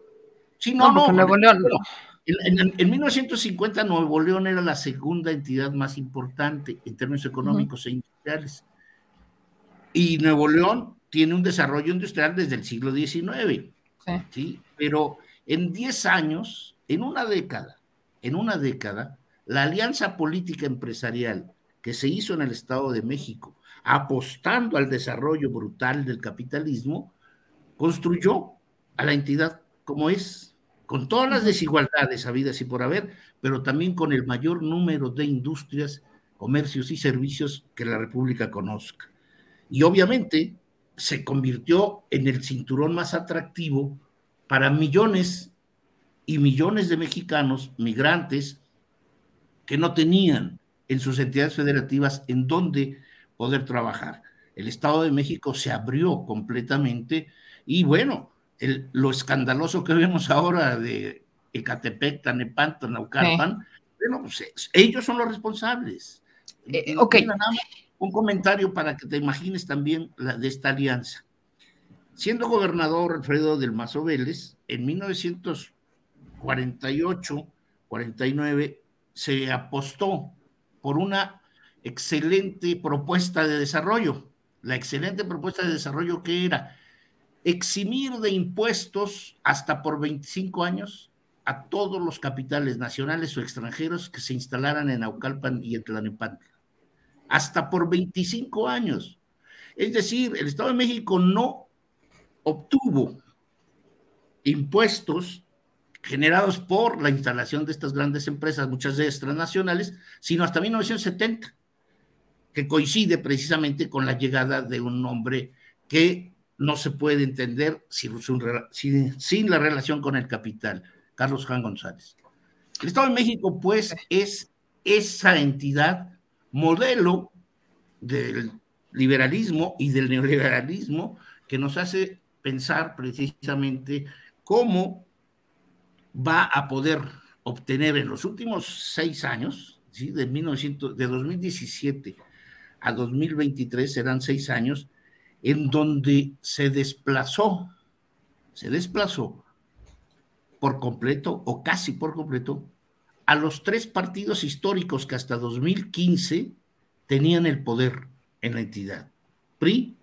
Sí, no, no. Nuevo León. En, 1950 Nuevo León era la segunda entidad más importante en términos económicos e industriales. Y Nuevo León tiene un desarrollo industrial desde el siglo XIX. Sí. Pero en 10 años, en una década, en una década, la alianza política empresarial que se hizo en el Estado de México, apostando al desarrollo brutal del capitalismo, construyó a la entidad como es, con todas las desigualdades habidas y por haber, pero también con el mayor número de industrias, comercios y servicios que la República conozca. Y obviamente se convirtió en el cinturón más atractivo para millones y millones de mexicanos migrantes que no tenían en sus entidades federativas en donde poder trabajar. El Estado de México se abrió completamente y bueno, lo escandaloso que vemos ahora de Ecatepec, Tanepanto, Naucalpan, bueno, pues ellos son los responsables. Eh, ok. Un comentario para que te imagines también la, de esta alianza. Siendo gobernador Alfredo del Mazo Vélez, en 1948, 49, se apostó por una excelente propuesta de desarrollo. La excelente propuesta de desarrollo que era eximir de impuestos hasta por 25 años a todos los capitales nacionales o extranjeros que se instalaran en Aucalpan y en Tlanepantla. Hasta por 25 años. Es decir, el Estado de México no obtuvo impuestos generados por la instalación de estas grandes empresas, muchas de ellas transnacionales, sino hasta 1970, que coincide precisamente con la llegada de un hombre que no se puede entender sin, sin, la relación con el capital, Carlos Juan González. El Estado de México, pues, es esa entidad modelo del liberalismo y del neoliberalismo que nos hace pensar precisamente cómo va a poder obtener en los últimos seis años, ¿sí? de, 1900, de 2017 a 2023 serán seis años, en donde se desplazó, se desplazó por completo o casi por completo a los tres partidos históricos que hasta 2015 tenían el poder en la entidad, PRI,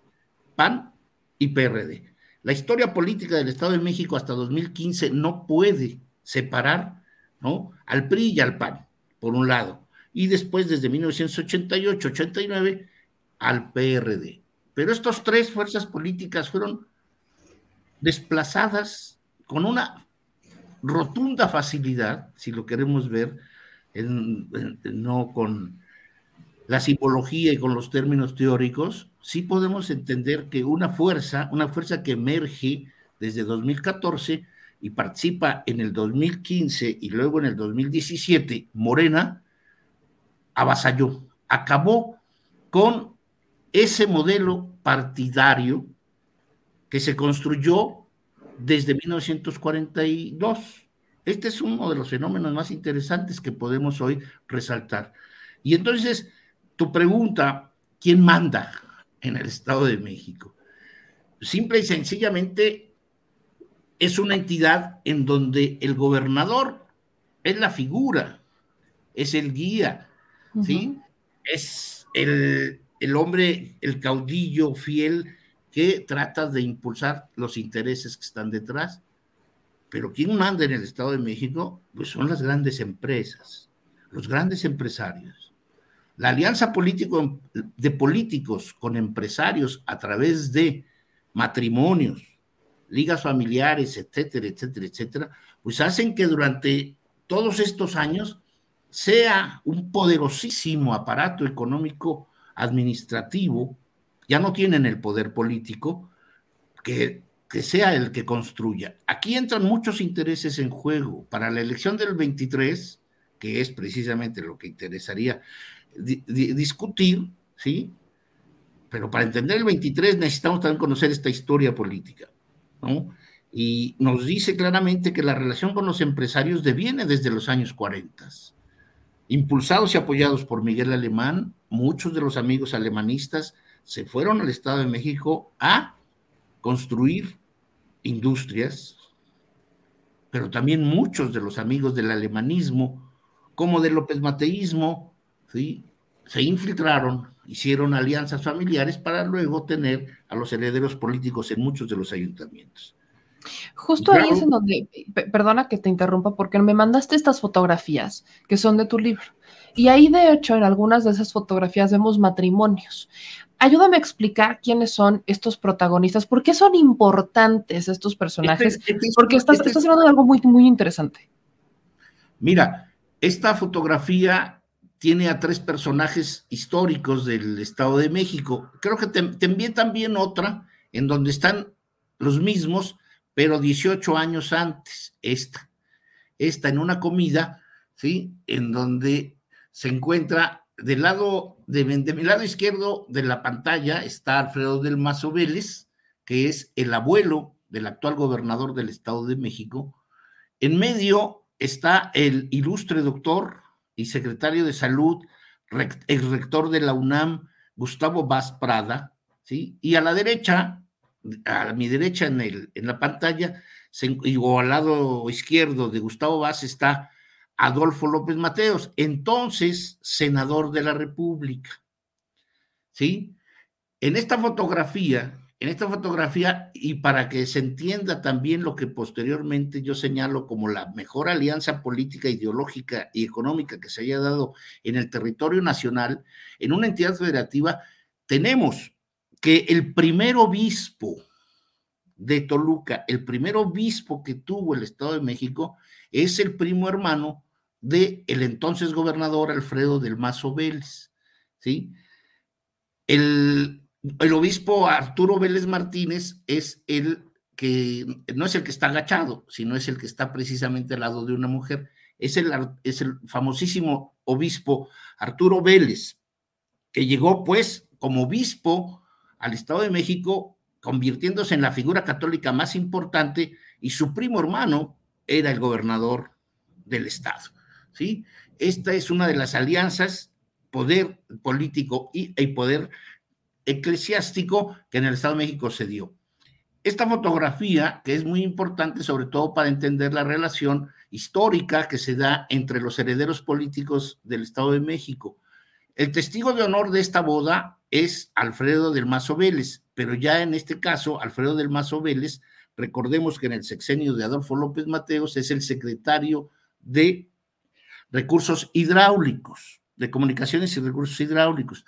PAN y PRD. La historia política del Estado de México hasta 2015 no puede separar ¿no? al PRI y al PAN, por un lado, y después desde 1988-89 al PRD. Pero estas tres fuerzas políticas fueron desplazadas con una rotunda facilidad, si lo queremos ver, no con la simbología y con los términos teóricos, sí podemos entender que una fuerza, una fuerza que emerge desde 2014 y participa en el 2015 y luego en el 2017, Morena avasalló, acabó con ese modelo partidario que se construyó desde 1942. Este es uno de los fenómenos más interesantes que podemos hoy resaltar. Y entonces, tu pregunta, ¿quién manda en el Estado de México? Simple y sencillamente es una entidad en donde el gobernador es la figura, es el guía, ¿sí? Es el, el hombre, el caudillo fiel que trata de impulsar los intereses que están detrás. Pero quien manda en el Estado de México, pues son las grandes empresas, los grandes empresarios. La alianza político, de políticos con empresarios a través de matrimonios, ligas familiares, etcétera, etcétera, etcétera, pues hacen que durante todos estos años sea un poderosísimo aparato económico administrativo, ya no tienen el poder político, que, que sea el que construya. Aquí entran muchos intereses en juego. Para la elección del 23, que es precisamente lo que interesaría discutir, ¿sí? Pero para entender el 23 necesitamos también conocer esta historia política, ¿no? Y nos dice claramente que la relación con los empresarios deviene desde los años 40. Impulsados y apoyados por Miguel Alemán, muchos de los amigos alemanistas se fueron al Estado de México a construir industrias, pero también muchos de los amigos del alemanismo, como del López Mateísmo, se infiltraron, hicieron alianzas familiares para luego tener a los herederos políticos en muchos de los ayuntamientos. Justo ahí es en donde, perdona que te interrumpa, porque me mandaste estas fotografías que son de tu libro. Y ahí, de hecho, en algunas de esas fotografías vemos matrimonios. Ayúdame a explicar quiénes son estos protagonistas, por qué son importantes estos personajes, este, este porque estás, este estás, hablando de algo muy, muy interesante. Mira, esta fotografía tiene a tres personajes históricos del Estado de México. Creo que te, envié también otra en donde están los mismos, pero 18 años antes, esta. Esta en una comida, ¿sí? En donde se encuentra del lado, de, mi lado izquierdo de la pantalla está Alfredo del Mazo Vélez, que es el abuelo del actual gobernador del Estado de México. En medio está el ilustre doctor y secretario de salud, el rector de la UNAM, Gustavo Vaz Prada, ¿sí? Y a la derecha, a mi derecha en, el, en la pantalla, o al lado izquierdo de Gustavo Vaz está Adolfo López Mateos, entonces senador de la República. ¿Sí? En esta fotografía, en esta fotografía, y para que se entienda también lo que posteriormente yo señalo como la mejor alianza política, ideológica y económica que se haya dado en el territorio nacional, en una entidad federativa, tenemos que el primer obispo de Toluca, el primer obispo que tuvo el Estado de México, es el primo hermano de el entonces gobernador Alfredo del Mazo Vélez, ¿sí? El, el obispo Arturo Vélez Martínez es el que, no es el que está agachado, sino es el que está precisamente al lado de una mujer. Es el, es el famosísimo obispo Arturo Vélez, que llegó pues como obispo al Estado de México, convirtiéndose en la figura católica más importante, y su primo hermano era el gobernador del Estado. ¿sí? Esta es una de las alianzas, poder político y, poder eclesiástico que en el Estado de México se dio. Esta fotografía, que es muy importante sobre todo para entender la relación histórica que se da entre los herederos políticos del Estado de México. El testigo de honor de esta boda es Alfredo del Mazo Vélez, pero ya en este caso, Alfredo del Mazo Vélez, recordemos que en el sexenio de Adolfo López Mateos es el secretario de recursos hidráulicos, de comunicaciones y recursos hidráulicos.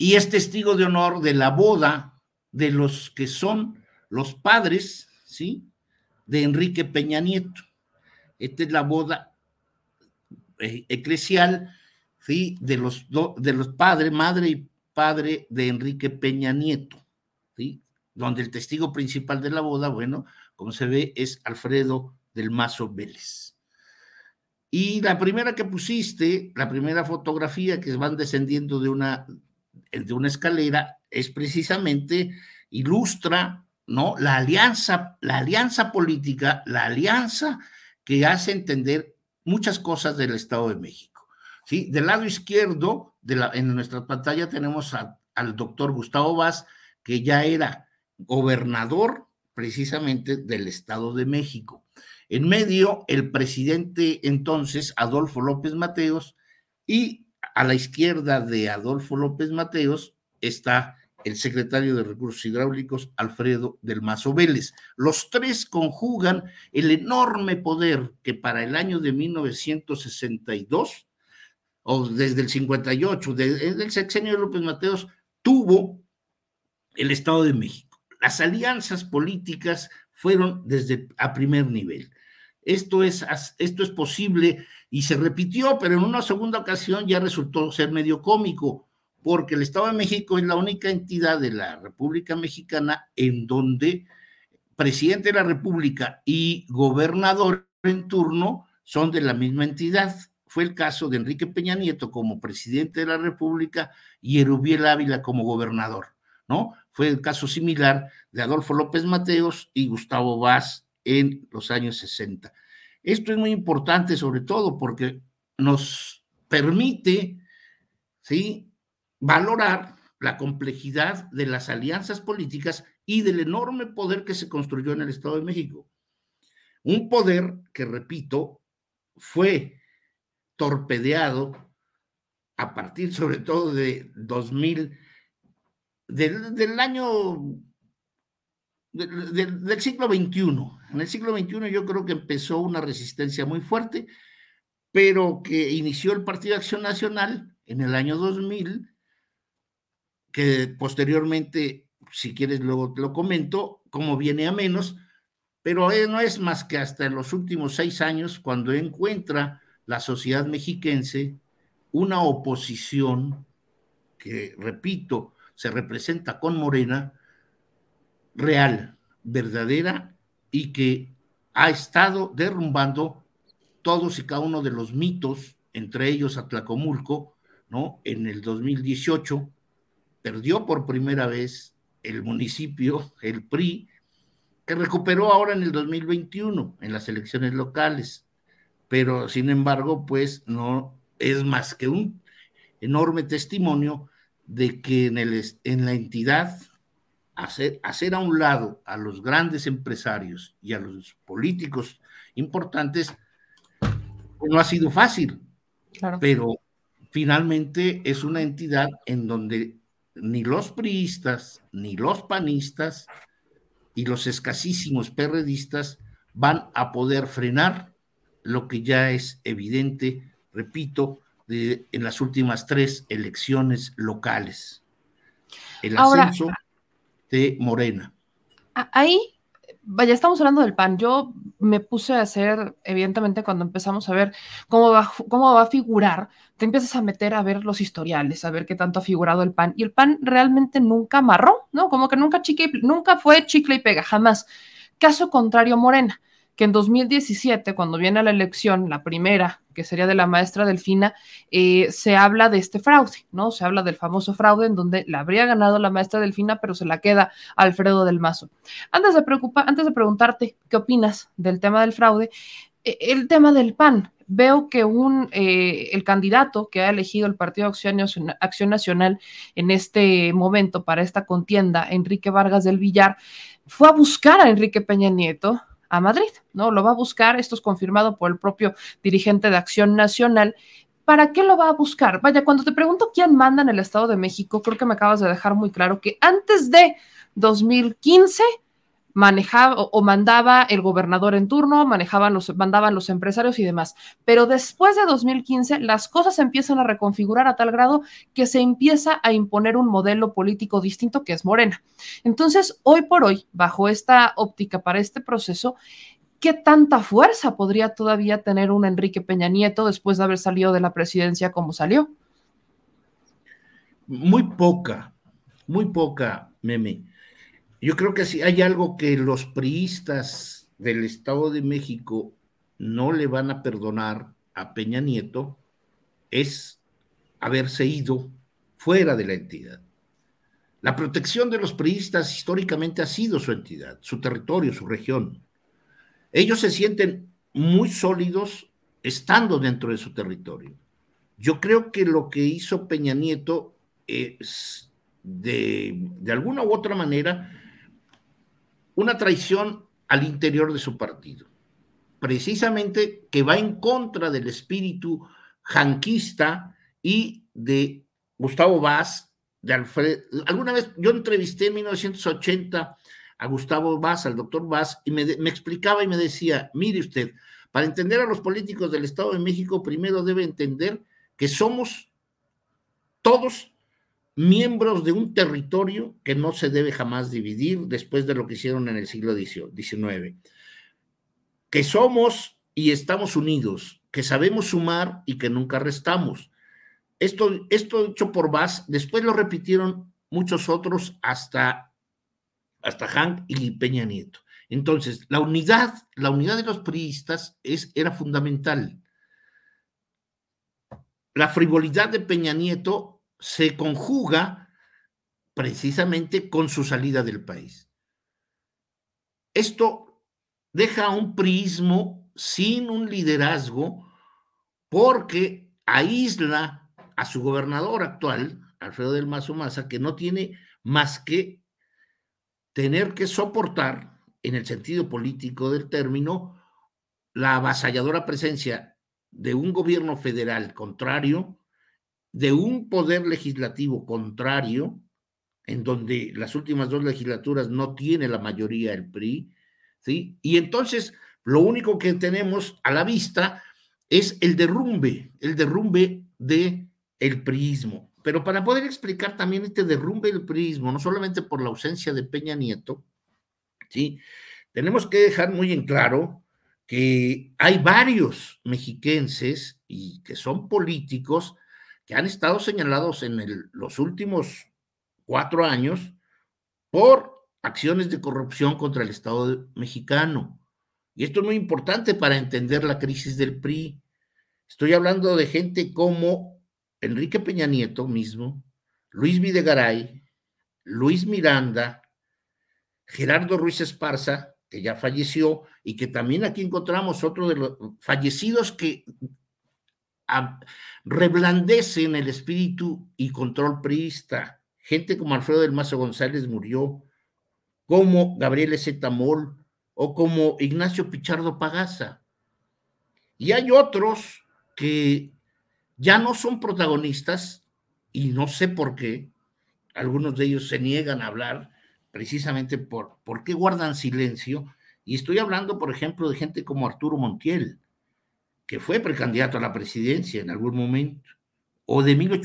Y es testigo de honor de la boda de los que son los padres, ¿sí? De Enrique Peña Nieto. Esta es la boda eh, eclesial, ¿sí? De los, de los padres, madre y padre de Enrique Peña Nieto, ¿sí? Donde el testigo principal de la boda, bueno, como se ve, es Alfredo del Mazo Vélez. Y la primera que pusiste, la primera fotografía que van descendiendo de una, de una escalera, es precisamente, ilustra, ¿no? La alianza, la alianza política, la alianza que hace entender muchas cosas del Estado de México. ¿sí? Del lado izquierdo, en nuestra pantalla tenemos al doctor Gustavo Vaz, que ya era gobernador precisamente del Estado de México. En medio, el presidente entonces, Adolfo López Mateos, y a la izquierda de Adolfo López Mateos está el secretario de Recursos Hidráulicos, Alfredo del Mazo Vélez. Los tres conjugan el enorme poder que para el año de 1962, o desde el 58, desde el sexenio de López Mateos, tuvo el Estado de México. Las alianzas políticas fueron desde a primer nivel esto es, esto es posible y se repitió, pero en una segunda ocasión ya resultó ser medio cómico, porque el Estado de México es la única entidad de la República Mexicana en donde presidente de la República y gobernador en turno son de la misma entidad. Fue el caso de Enrique Peña Nieto como presidente de la República y Erubiel Ávila como gobernador, ¿no? Fue el caso similar de Adolfo López Mateos y Gustavo Vaz en los años 60. Esto es muy importante sobre todo porque nos permite ¿sí? valorar la complejidad de las alianzas políticas y del enorme poder que se construyó en el Estado de México. Un poder que, repito, fue torpedeado a partir sobre todo de 2000, del, del año del siglo XXI. En el siglo XXI yo creo que empezó una resistencia muy fuerte, pero que inició el Partido Acción Nacional en el año 2000, que posteriormente, si quieres luego te lo comento, cómo viene a menos, pero no es más que hasta en los últimos seis años cuando encuentra la sociedad mexiquense una oposición que, repito, se representa con Morena, real, verdadera y que ha estado derrumbando todos y cada uno de los mitos, entre ellos Atlacomulco, ¿no? En el 2018 perdió por primera vez el municipio, el PRI, que recuperó ahora en el 2021 en las elecciones locales, pero sin embargo, pues no es más que un enorme testimonio de que en, el, en la entidad hacer, hacer a un lado a los grandes empresarios y a los políticos importantes no ha sido fácil, pero finalmente es una entidad en donde ni los priistas, ni los panistas y los escasísimos perredistas van a poder frenar lo que ya es evidente, repito, de, en las últimas tres elecciones locales. El ascenso de Morena. Ahí, vaya, estamos hablando del PAN. Yo me puse a hacer, evidentemente, cuando empezamos a ver cómo va, cómo va a figurar, te empiezas a meter a ver los historiales, a ver qué tanto ha figurado el PAN. Y el PAN realmente nunca amarró, ¿no? Como que nunca, nunca fue chicle y pega, jamás. Caso contrario, Morena que en 2017, cuando viene la elección, la primera, que sería de la maestra Delfina, eh, se habla de este fraude, ¿no? Se habla del famoso fraude en donde la habría ganado la maestra Delfina, pero se la queda Alfredo del Mazo. Antes de, preocupar, antes de preguntarte qué opinas del tema del fraude, eh, el tema del PAN, veo que un, eh, el candidato que ha elegido el Partido Acción, Nacional en este momento para esta contienda, Enrique Vargas del Villar, fue a buscar a Enrique Peña Nieto a Madrid, ¿no? Lo va a buscar, esto es confirmado por el propio dirigente de Acción Nacional. ¿Para qué lo va a buscar? Vaya, cuando te pregunto quién manda en el Estado de México, creo que me acabas de dejar muy claro que antes de 2015 manejaba o, mandaba el gobernador en turno, manejaban los, mandaban los empresarios y demás. Pero después de 2015, las cosas se empiezan a reconfigurar a tal grado que se empieza a imponer un modelo político distinto que es Morena. Entonces, hoy por hoy, bajo esta óptica para este proceso, ¿qué tanta fuerza podría todavía tener un Enrique Peña Nieto después de haber salido de la presidencia como salió? Muy poca, muy poca, Meme yo creo que si hay algo que los priistas del Estado de México no le van a perdonar a Peña Nieto es haberse ido fuera de la entidad. La protección de los priistas históricamente ha sido su entidad, su territorio, su región. Ellos se sienten muy sólidos estando dentro de su territorio. Yo creo que lo que hizo Peña Nieto es de, alguna u otra manera una traición al interior de su partido, precisamente que va en contra del espíritu janquista y de Gustavo Vaz, de Alfred. Alguna vez yo entrevisté en 1980 a Gustavo Vaz, al doctor Vaz, y me, me explicaba y me decía, mire usted, para entender a los políticos del Estado de México, primero debe entender que somos todos miembros de un territorio que no se debe jamás dividir después de lo que hicieron en el siglo XIX, que somos y estamos unidos, que sabemos sumar y que nunca restamos. Esto, esto hecho por Vaz, después lo repitieron muchos otros hasta, hasta Hank y Peña Nieto. Entonces, la unidad, la unidad de los priistas es, era fundamental. La frivolidad de Peña Nieto se conjuga precisamente con su salida del país. Esto deja un prismo sin un liderazgo porque aísla a su gobernador actual, Alfredo del Mazo Maza, que no tiene más que tener que soportar, en el sentido político del término, la avasalladora presencia de un gobierno federal contrario de un poder legislativo contrario en donde las últimas dos legislaturas no tiene la mayoría el PRI, ¿sí? Y entonces lo único que tenemos a la vista es el derrumbe, el derrumbe de el priismo. Pero para poder explicar también este derrumbe del priismo, no solamente por la ausencia de Peña Nieto, ¿sí? Tenemos que dejar muy en claro que hay varios mexiquenses y que son políticos que han estado señalados en los últimos cuatro años por acciones de corrupción contra el Estado mexicano. Y esto es muy importante para entender la crisis del PRI. Estoy hablando de gente como Enrique Peña Nieto mismo, Luis Videgaray, Luis Miranda, Gerardo Ruiz Esparza, que ya falleció, y que también aquí encontramos otro de los fallecidos que reblandecen el espíritu y control priista Gente como Alfredo del Mazo González murió, como Gabriel Zetamol o como Ignacio Pichardo Pagaza. Y hay otros que ya no son protagonistas y no sé por qué. Algunos de ellos se niegan a hablar precisamente por, por qué guardan silencio. Y estoy hablando, por ejemplo, de gente como Arturo Montiel, que fue precandidato a la presidencia en algún momento, o de Emilio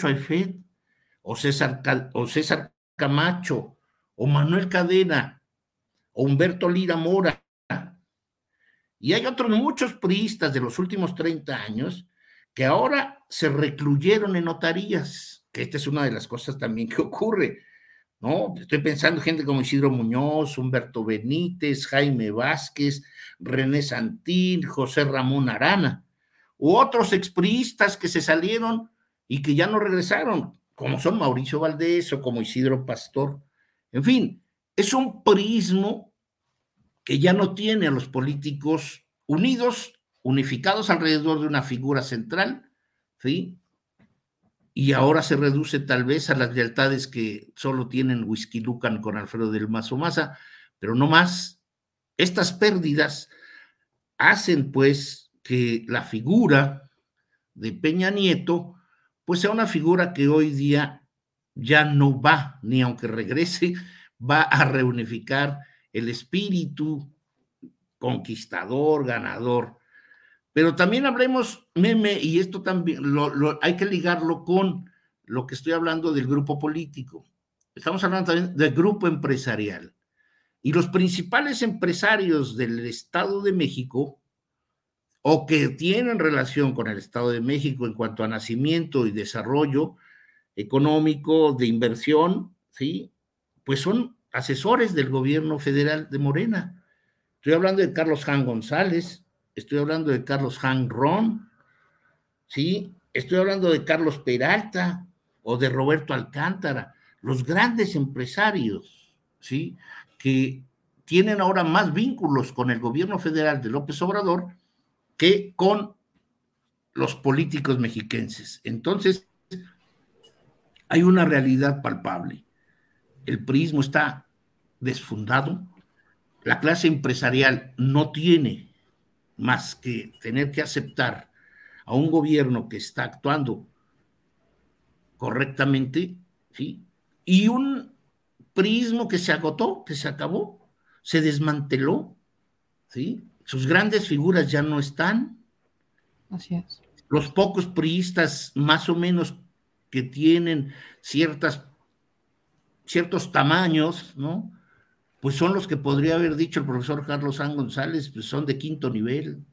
o César, o César Camacho, o Manuel Cadena, o Humberto Lira Mora. Y hay otros muchos priistas de los últimos 30 años que ahora se recluyeron en notarías, que esta es una de las cosas también que ocurre. ¿no? Estoy pensando en gente como Isidro Muñoz, Humberto Benítez, Jaime Vázquez, René Santín, José Ramón Arana, u otros expriistas que se salieron y que ya no regresaron como son Mauricio Valdés o como Isidro Pastor. En fin, es un prismo que ya no tiene a los políticos unidos, unificados alrededor de una figura central, ¿sí? Y ahora se reduce tal vez a las lealtades que solo tienen Whisky Lucan con Alfredo del Mazo Maza, pero no más. Estas pérdidas hacen pues que la figura de Peña Nieto pues sea una figura que hoy día ya no va, ni aunque regrese, va a reunificar el espíritu conquistador, ganador. Pero también hablemos, meme, y esto también hay que ligarlo con lo que estoy hablando del grupo político. Estamos hablando también del grupo empresarial. Y los principales empresarios del Estado de México o que tienen relación con el Estado de México en cuanto a nacimiento y desarrollo económico, de inversión, ¿sí? Pues son asesores del gobierno federal de Morena. Estoy hablando de Carlos Han González, estoy hablando de Carlos Han Ron, ¿sí? Estoy hablando de Carlos Peralta o de Roberto Alcántara, los grandes empresarios, ¿sí? Que tienen ahora más vínculos con el gobierno federal de López Obrador que con los políticos mexiquenses. Entonces, hay una realidad palpable. El prismo está desfundado. La clase empresarial no tiene más que tener que aceptar a un gobierno que está actuando correctamente, ¿sí? Y un prismo que se agotó, que se acabó, se desmanteló, ¿sí? Sus grandes figuras ya no están. Así es. Los pocos priistas más o menos que tienen ciertas, ciertos tamaños, ¿no? Pues son los que podría haber dicho el profesor Carlos San González, pues son de quinto nivel,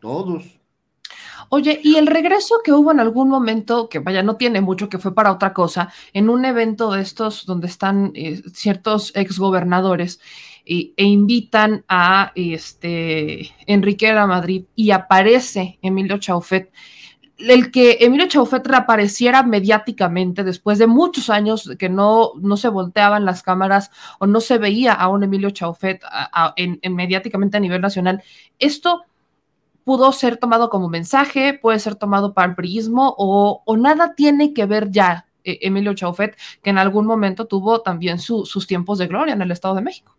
todos. Oye, y el regreso que hubo en algún momento, que vaya, no tiene mucho, que fue para otra cosa, en un evento de estos donde están eh, ciertos exgobernadores, e, invitan a este, Enrique de la Madrid y aparece Emilio Chaufet. El que Emilio Chaufet reapareciera mediáticamente después de muchos años que no, no se volteaban las cámaras o no se veía a un Emilio Chaufet en, mediáticamente a nivel nacional, esto pudo ser tomado como mensaje, puede ser tomado para el prismo o, nada tiene que ver ya eh, Emilio Chaufet, que en algún momento tuvo también sus tiempos de gloria en el Estado de México.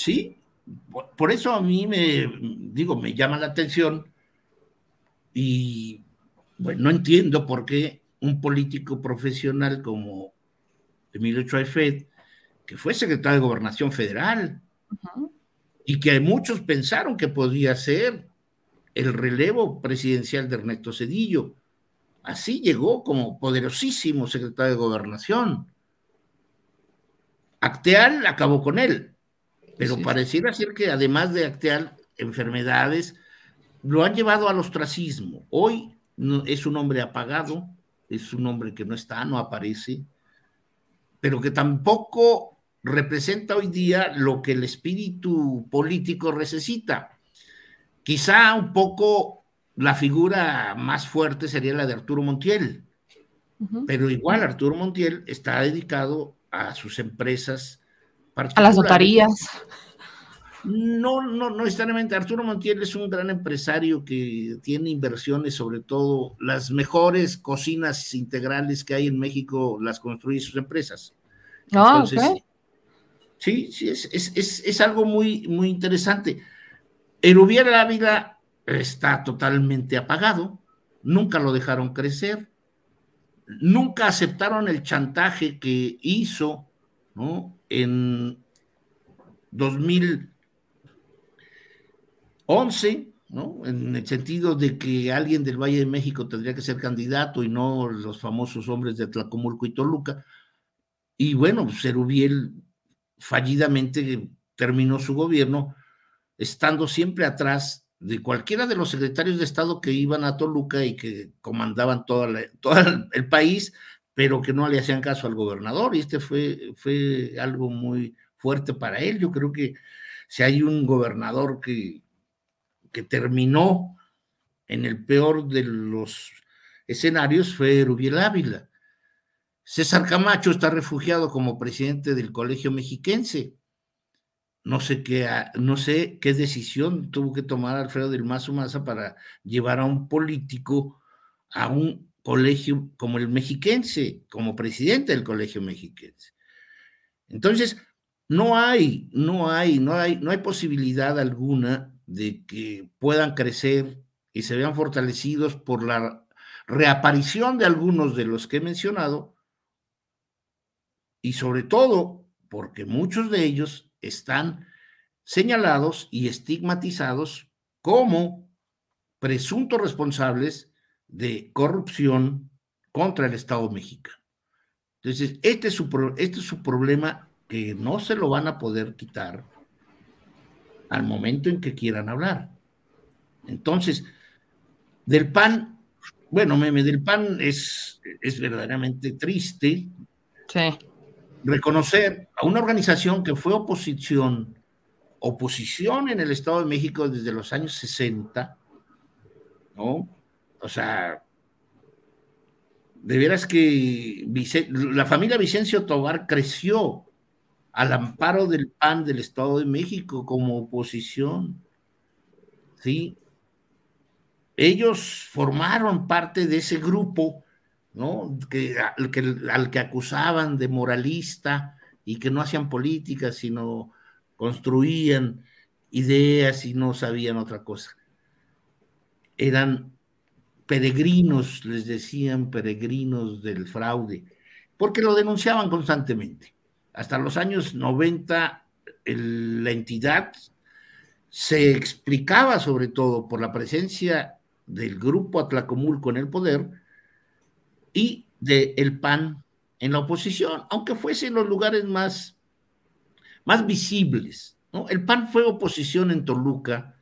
Sí, por eso a mí me, digo, me llama la atención y, bueno, no entiendo por qué un político profesional como Emilio Choifet, que fue secretario de Gobernación Federal, y que muchos pensaron que podía ser el relevo presidencial de Ernesto Cedillo. Así llegó como poderosísimo secretario de Gobernación. Acteal acabó con él, pero pareciera ser que además de Acteal, enfermedades lo han llevado al ostracismo. Hoy es un hombre apagado, es un hombre que no está, no aparece, pero que tampoco representa hoy día lo que el espíritu político necesita. Quizá un poco la figura más fuerte sería la de Arturo Montiel, pero igual Arturo Montiel está dedicado a sus empresas. A las notarías. No, no, no necesariamente. Arturo Montiel es un gran empresario que tiene inversiones, sobre todo las mejores cocinas integrales que hay en México, las construye sus empresas. Ah, Sí, sí, es, es, es, algo muy, muy interesante. Erubiel Ávila está totalmente apagado, nunca lo dejaron crecer, nunca aceptaron el chantaje que hizo en 2011, ¿no? en el sentido de que alguien del Valle de México tendría que ser candidato y no los famosos hombres de Tlacomulco y Toluca. Y bueno, Cerubiel fallidamente terminó su gobierno, estando siempre atrás de cualquiera de los secretarios de Estado que iban a Toluca y que comandaban todo el país, pero que no le hacían caso al gobernador. Y este fue, fue algo muy fuerte para él. Yo creo que si hay un gobernador que, que terminó en el peor de los escenarios, fue Rubiel Ávila. César Camacho está refugiado como presidente del Colegio Mexiquense. No sé qué, no sé qué decisión tuvo que tomar Alfredo del Mazo Maza para llevar a un político a un colegio como el mexiquense, como presidente del Colegio Mexiquense. Entonces, no hay, no hay, no hay, no hay posibilidad alguna de que puedan crecer y se vean fortalecidos por la reaparición de algunos de los que he mencionado y sobre todo porque muchos de ellos están señalados y estigmatizados como presuntos responsables de corrupción contra el Estado mexicano. Entonces, este es, su, este es su problema que no se lo van a poder quitar al momento en que quieran hablar. Entonces, del PAN, bueno, meme, del PAN es, es verdaderamente triste. Sí reconocer a una organización que fue oposición, oposición en el Estado de México desde los años 60, ¿no? O sea, de veras que la familia Vicencio Tobar creció al amparo del PAN del Estado de México como oposición, ¿sí? Ellos formaron parte de ese grupo ¿no? Que, al, que, acusaban de moralista y que no hacían política, sino construían ideas y no sabían otra cosa. Eran peregrinos, les decían peregrinos del fraude, porque lo denunciaban constantemente. Hasta los años 90, la entidad se explicaba sobre todo por la presencia del grupo Atlacomulco en el poder, y del el PAN en la oposición, aunque fuese en los lugares más, más visibles. El PAN fue oposición en Toluca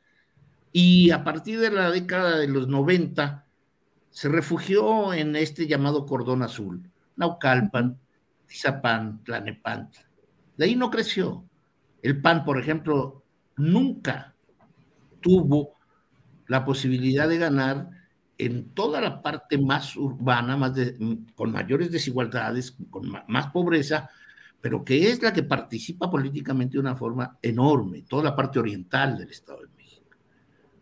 y a partir de la década de los 90 se refugió en este llamado cordón azul, Naucalpan, Tizapán, Tlanepantla. De ahí no creció. El PAN, por ejemplo, nunca tuvo la posibilidad de ganar en toda la parte más urbana, más con mayores desigualdades, con más pobreza, pero que es la que participa políticamente de una forma enorme, toda la parte oriental del Estado de México,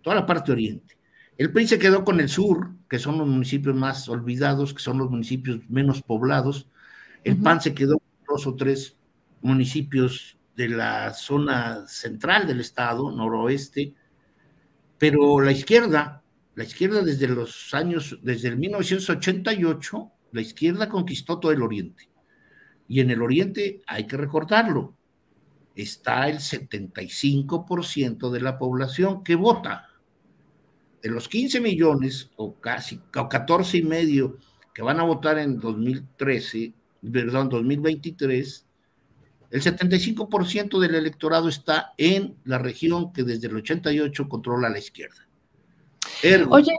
toda la parte oriente. El PRI se quedó con el sur, que son los municipios más olvidados, que son los municipios menos poblados. El PAN se quedó con dos o tres municipios de la zona central del Estado, noroeste, pero la izquierda, la izquierda desde los años, desde el 1988, la izquierda conquistó todo el oriente. Y en el oriente hay que recordarlo. Está el 75% de la población que vota. De los 15 millones o casi o 14 y medio que van a votar en 2013, perdón, 2023, el 75% del electorado está en la región que desde el 88 controla la izquierda. Oye.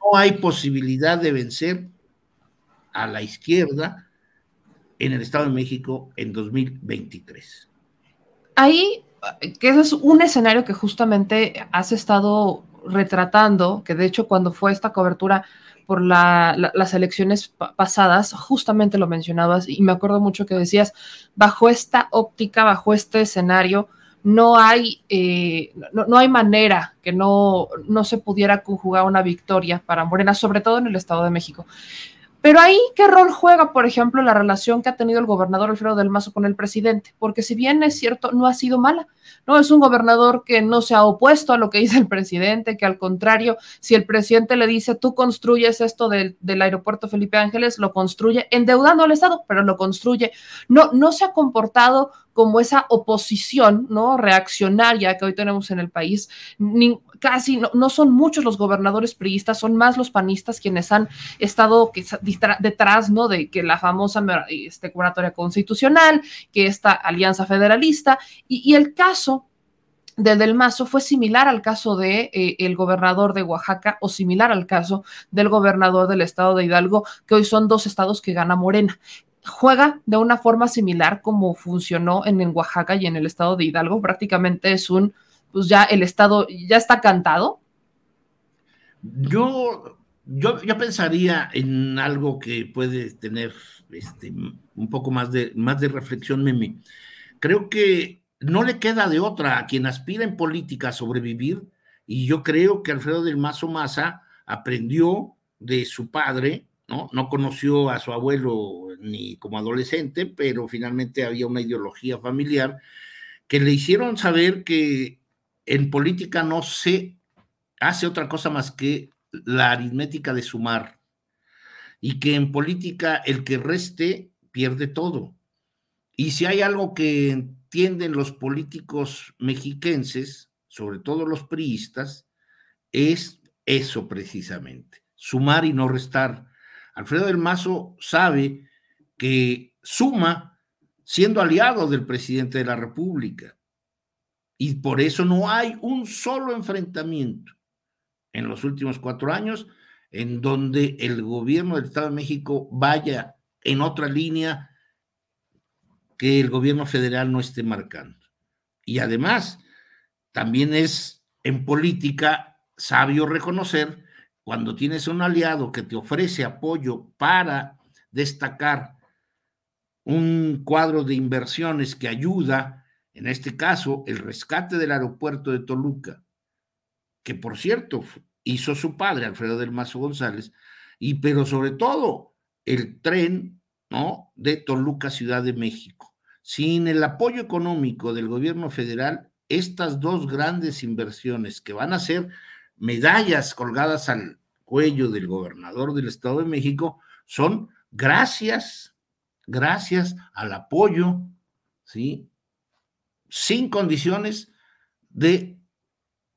No hay posibilidad de vencer a la izquierda en el Estado de México en 2023. Ahí, que ese es un escenario que justamente has estado retratando, que de hecho cuando fue esta cobertura por las elecciones pasadas, justamente lo mencionabas y me acuerdo mucho que decías, bajo esta óptica, bajo este escenario, no hay, eh, no, hay manera que no, no se pudiera conjugar una victoria para Morena, sobre todo en el Estado de México. Pero ahí, ¿qué rol juega, por ejemplo, la relación que ha tenido el gobernador Alfredo del Mazo con el presidente? Porque si bien es cierto, no ha sido mala, ¿no? Es un gobernador que no se ha opuesto a lo que dice el presidente, que al contrario, si el presidente le dice, tú construyes esto del, del aeropuerto Felipe Ángeles, lo construye, endeudando al Estado, pero lo construye. No, no se ha comportado como esa oposición, ¿no? Reaccionaria que hoy tenemos en el país. Casi no, son muchos los gobernadores priistas, son más los panistas quienes han estado detrás, ¿no? De que la famosa este, constitucional, que esta alianza federalista, y, el caso de Del Mazo fue similar al caso de eh, el gobernador de Oaxaca o similar al caso del gobernador del estado de Hidalgo, que hoy son dos estados que gana Morena juega de una forma similar como funcionó en, Oaxaca y en el estado de Hidalgo. Prácticamente es un, pues ya el estado ya está cantado. Yo, yo, yo pensaría en algo que puede tener este, un poco más de, más de reflexión, Mimi. Creo que no le queda de otra a quien aspira en política a sobrevivir, y yo creo que Alfredo del Mazo Maza aprendió de su padre ¿no? No conoció a su abuelo ni como adolescente, pero finalmente había una ideología familiar que le hicieron saber que en política no se hace otra cosa más que la aritmética de sumar y que en política el que reste pierde todo. Y si hay algo que entienden los políticos mexiquenses, sobre todo los priistas, es eso precisamente, sumar y no restar. Alfredo del Mazo sabe que suma siendo aliado del presidente de la República. Y por eso no hay un solo enfrentamiento en los últimos cuatro años en donde el gobierno del Estado de México vaya en otra línea que el gobierno federal no esté marcando. Y además, también es en política sabio reconocer cuando tienes un aliado que te ofrece apoyo para destacar un cuadro de inversiones que ayuda, en este caso, el rescate del aeropuerto de Toluca, que por cierto hizo su padre, Alfredo del Mazo González, y pero sobre todo el tren, ¿no? De Toluca, Ciudad de México. Sin el apoyo económico del gobierno federal, estas dos grandes inversiones que van a ser medallas colgadas al cuello del gobernador del Estado de México son gracias, gracias al apoyo, ¿sí? Sin condiciones de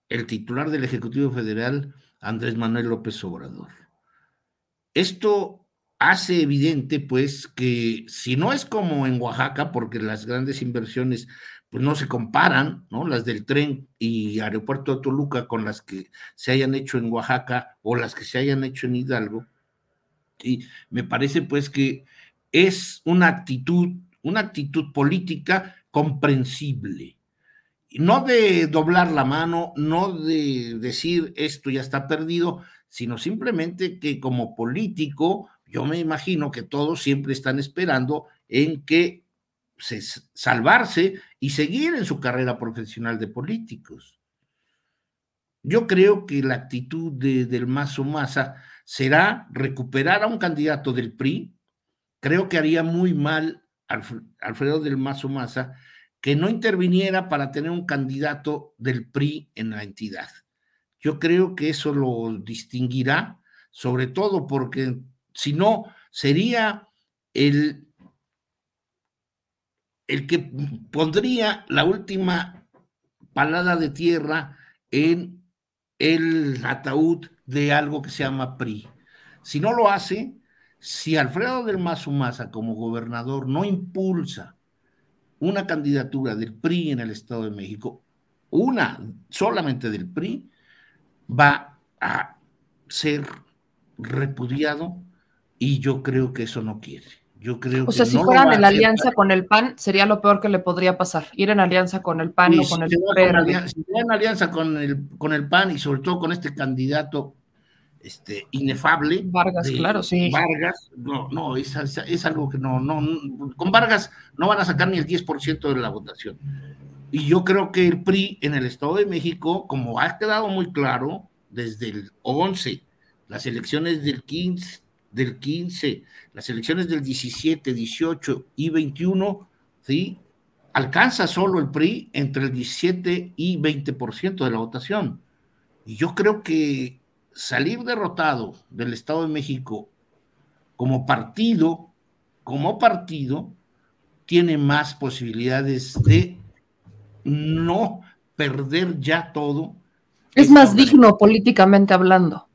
el titular del Ejecutivo Federal, Andrés Manuel López Obrador. Esto hace evidente, pues, que si no es como en Oaxaca, porque las grandes inversiones pues no se comparan, ¿no? Las del tren y aeropuerto de Toluca con las que se hayan hecho en Oaxaca o las que se hayan hecho en Hidalgo. Y me parece pues que es una actitud, una actitud política comprensible. No de doblar la mano, no de decir esto ya está perdido, sino simplemente que como político, yo me imagino que todos siempre están esperando en que salvarse y seguir en su carrera profesional de políticos. Yo creo que la actitud de, del Mazo Maza será recuperar a un candidato del PRI. Creo que haría muy mal Alfredo del Mazo Maza que no interviniera para tener un candidato del PRI en la entidad. Yo creo que eso lo distinguirá, sobre todo porque si no, sería el el que pondría la última palada de tierra en el ataúd de algo que se llama PRI. Si no lo hace, si Alfredo del Mazo Maza como gobernador no impulsa una candidatura del PRI en el Estado de México, una solamente del PRI, va a ser repudiado y yo creo que eso no quiere. Yo creo o sea, si fueran en alianza con el PAN, sería lo peor que le podría pasar. Ir en alianza con el PAN o con el PRI. Si en alianza con el, con el PAN y sobre todo con este candidato este, inefable. Vargas, claro, sí. Vargas, no, no, es, es, algo que no, no, con Vargas no van a sacar ni el 10% de la votación. Y yo creo que el PRI en el Estado de México, como ha quedado muy claro desde el 11, las elecciones del 15, del 15, las elecciones del 17, 18 y 21, ¿sí? Alcanza solo el PRI entre el 17 y 20% de la votación. Y yo creo que salir derrotado del Estado de México como partido, como partido, tiene más posibilidades de no perder ya todo. Es más digno políticamente hablando.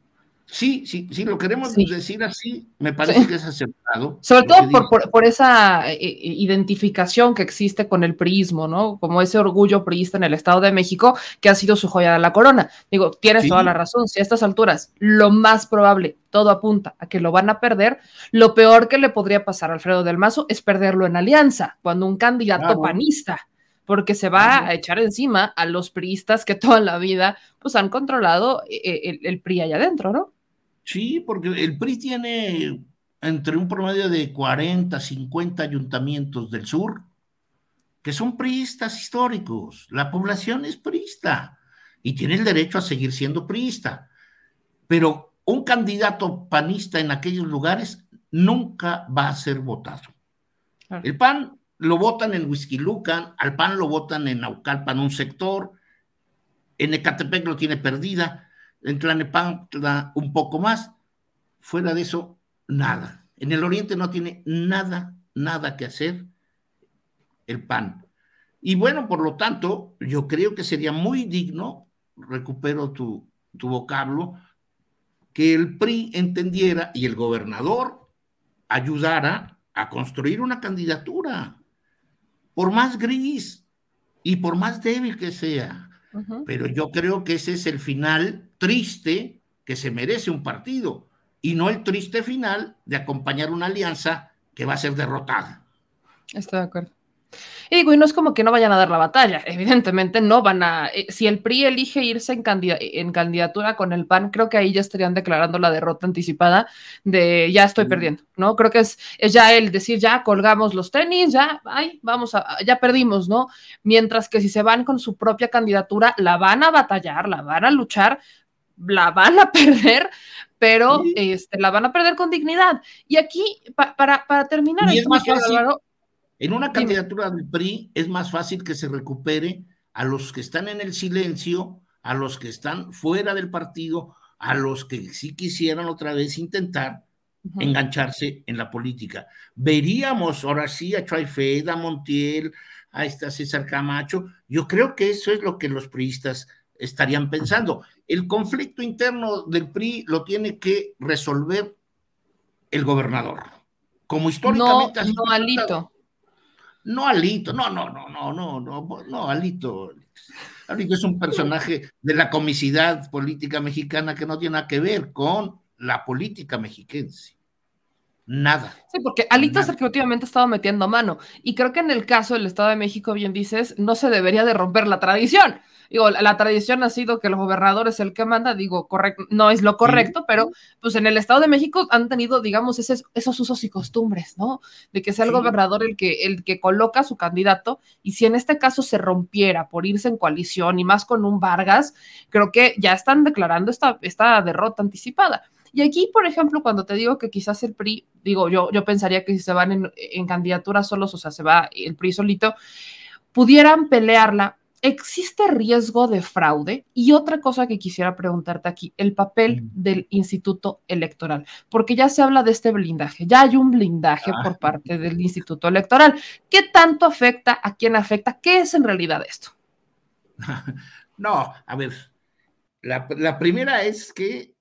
Sí, sí, sí, lo queremos decir así, me parece que es aceptado. Sobre todo por, esa eh, eh, identificación que existe con el priismo, ¿no? Como ese orgullo priista en el Estado de México que ha sido su joya de la corona. Digo, tienes toda la razón, si a estas alturas lo más probable, todo apunta a que lo van a perder, lo peor que le podría pasar a Alfredo del Mazo es perderlo en alianza, cuando un candidato panista porque se va a echar encima a los priistas que toda la vida pues han controlado eh, el, el PRI allá adentro, ¿no? Sí, porque el PRI tiene entre un promedio de 40, 50 ayuntamientos del sur que son priistas históricos. La población es priista y tiene el derecho a seguir siendo priista. Pero un candidato panista en aquellos lugares nunca va a ser votado. El PAN lo votan en Huizquilucan, al PAN lo votan en Naucalpan un sector, en Ecatepec lo tiene perdida, en Tlanepantla un poco más. Fuera de eso, nada. En el oriente no tiene nada, nada que hacer el PAN. Y bueno, por lo tanto, yo creo que sería muy digno, recupero tu, tu vocablo, que el PRI entendiera y el gobernador ayudara a construir una candidatura, por más gris y por más débil que sea. Pero yo creo que ese es el final triste que se merece un partido y no el triste final de acompañar una alianza que va a ser derrotada. Estoy de acuerdo. Y digo, y no es como que no vayan a dar la batalla, evidentemente no van a, eh, si el PRI elige irse en, en, candidatura con el PAN, creo que ahí ya estarían declarando la derrota anticipada de ya estoy perdiendo, ¿no? Creo que es, es ya el decir, ya colgamos los tenis, ya, ay, vamos a, ya perdimos, ¿no? Mientras que si se van con su propia candidatura, la van a batallar, la van a luchar, la van a perder, pero este, la van a perder con dignidad. Y aquí, para, para terminar, esto, en una candidatura del PRI es más fácil que se recupere a los que están en el silencio, a los que están fuera del partido, a los que sí quisieran otra vez intentar engancharse en la política. Veríamos ahora sí a Traifeda, a Montiel, a esta César Camacho. Yo creo que eso es lo que los priistas estarían pensando. El conflicto interno del PRI lo tiene que resolver el gobernador. Como históricamente. No, no Alito. No Alito, no, no, no, no, no, no, no, Alito. Alito es un personaje de la comicidad política mexicana que no tiene nada que ver con la política mexiquense. Nada. Sí, porque Alito es el que últimamente ha estado metiendo mano. Y creo que en el caso del Estado de México, bien dices, no se debería de romper la tradición digo, la, tradición ha sido que el gobernador es el que manda, digo, correcto, no es lo correcto, pero pues en el Estado de México han tenido, digamos, esos usos y costumbres, ¿no? De que sea el gobernador el que, el que coloca a su candidato, y si en este caso se rompiera por irse en coalición y más con un Vargas, creo que ya están declarando esta, esta derrota anticipada. Y aquí, por ejemplo, cuando te digo que quizás el PRI, digo, yo, yo pensaría que si se van en, en candidaturas solos, o sea, se va el PRI solito, pudieran pelearla ¿existe riesgo de fraude? Y otra cosa que quisiera preguntarte aquí, el papel mm. del Instituto Electoral, porque ya se habla de este blindaje, ya hay un blindaje ah. por parte del Instituto Electoral. ¿Qué tanto afecta? ¿A quién afecta? ¿Qué es en realidad esto? No, a ver, la, primera es que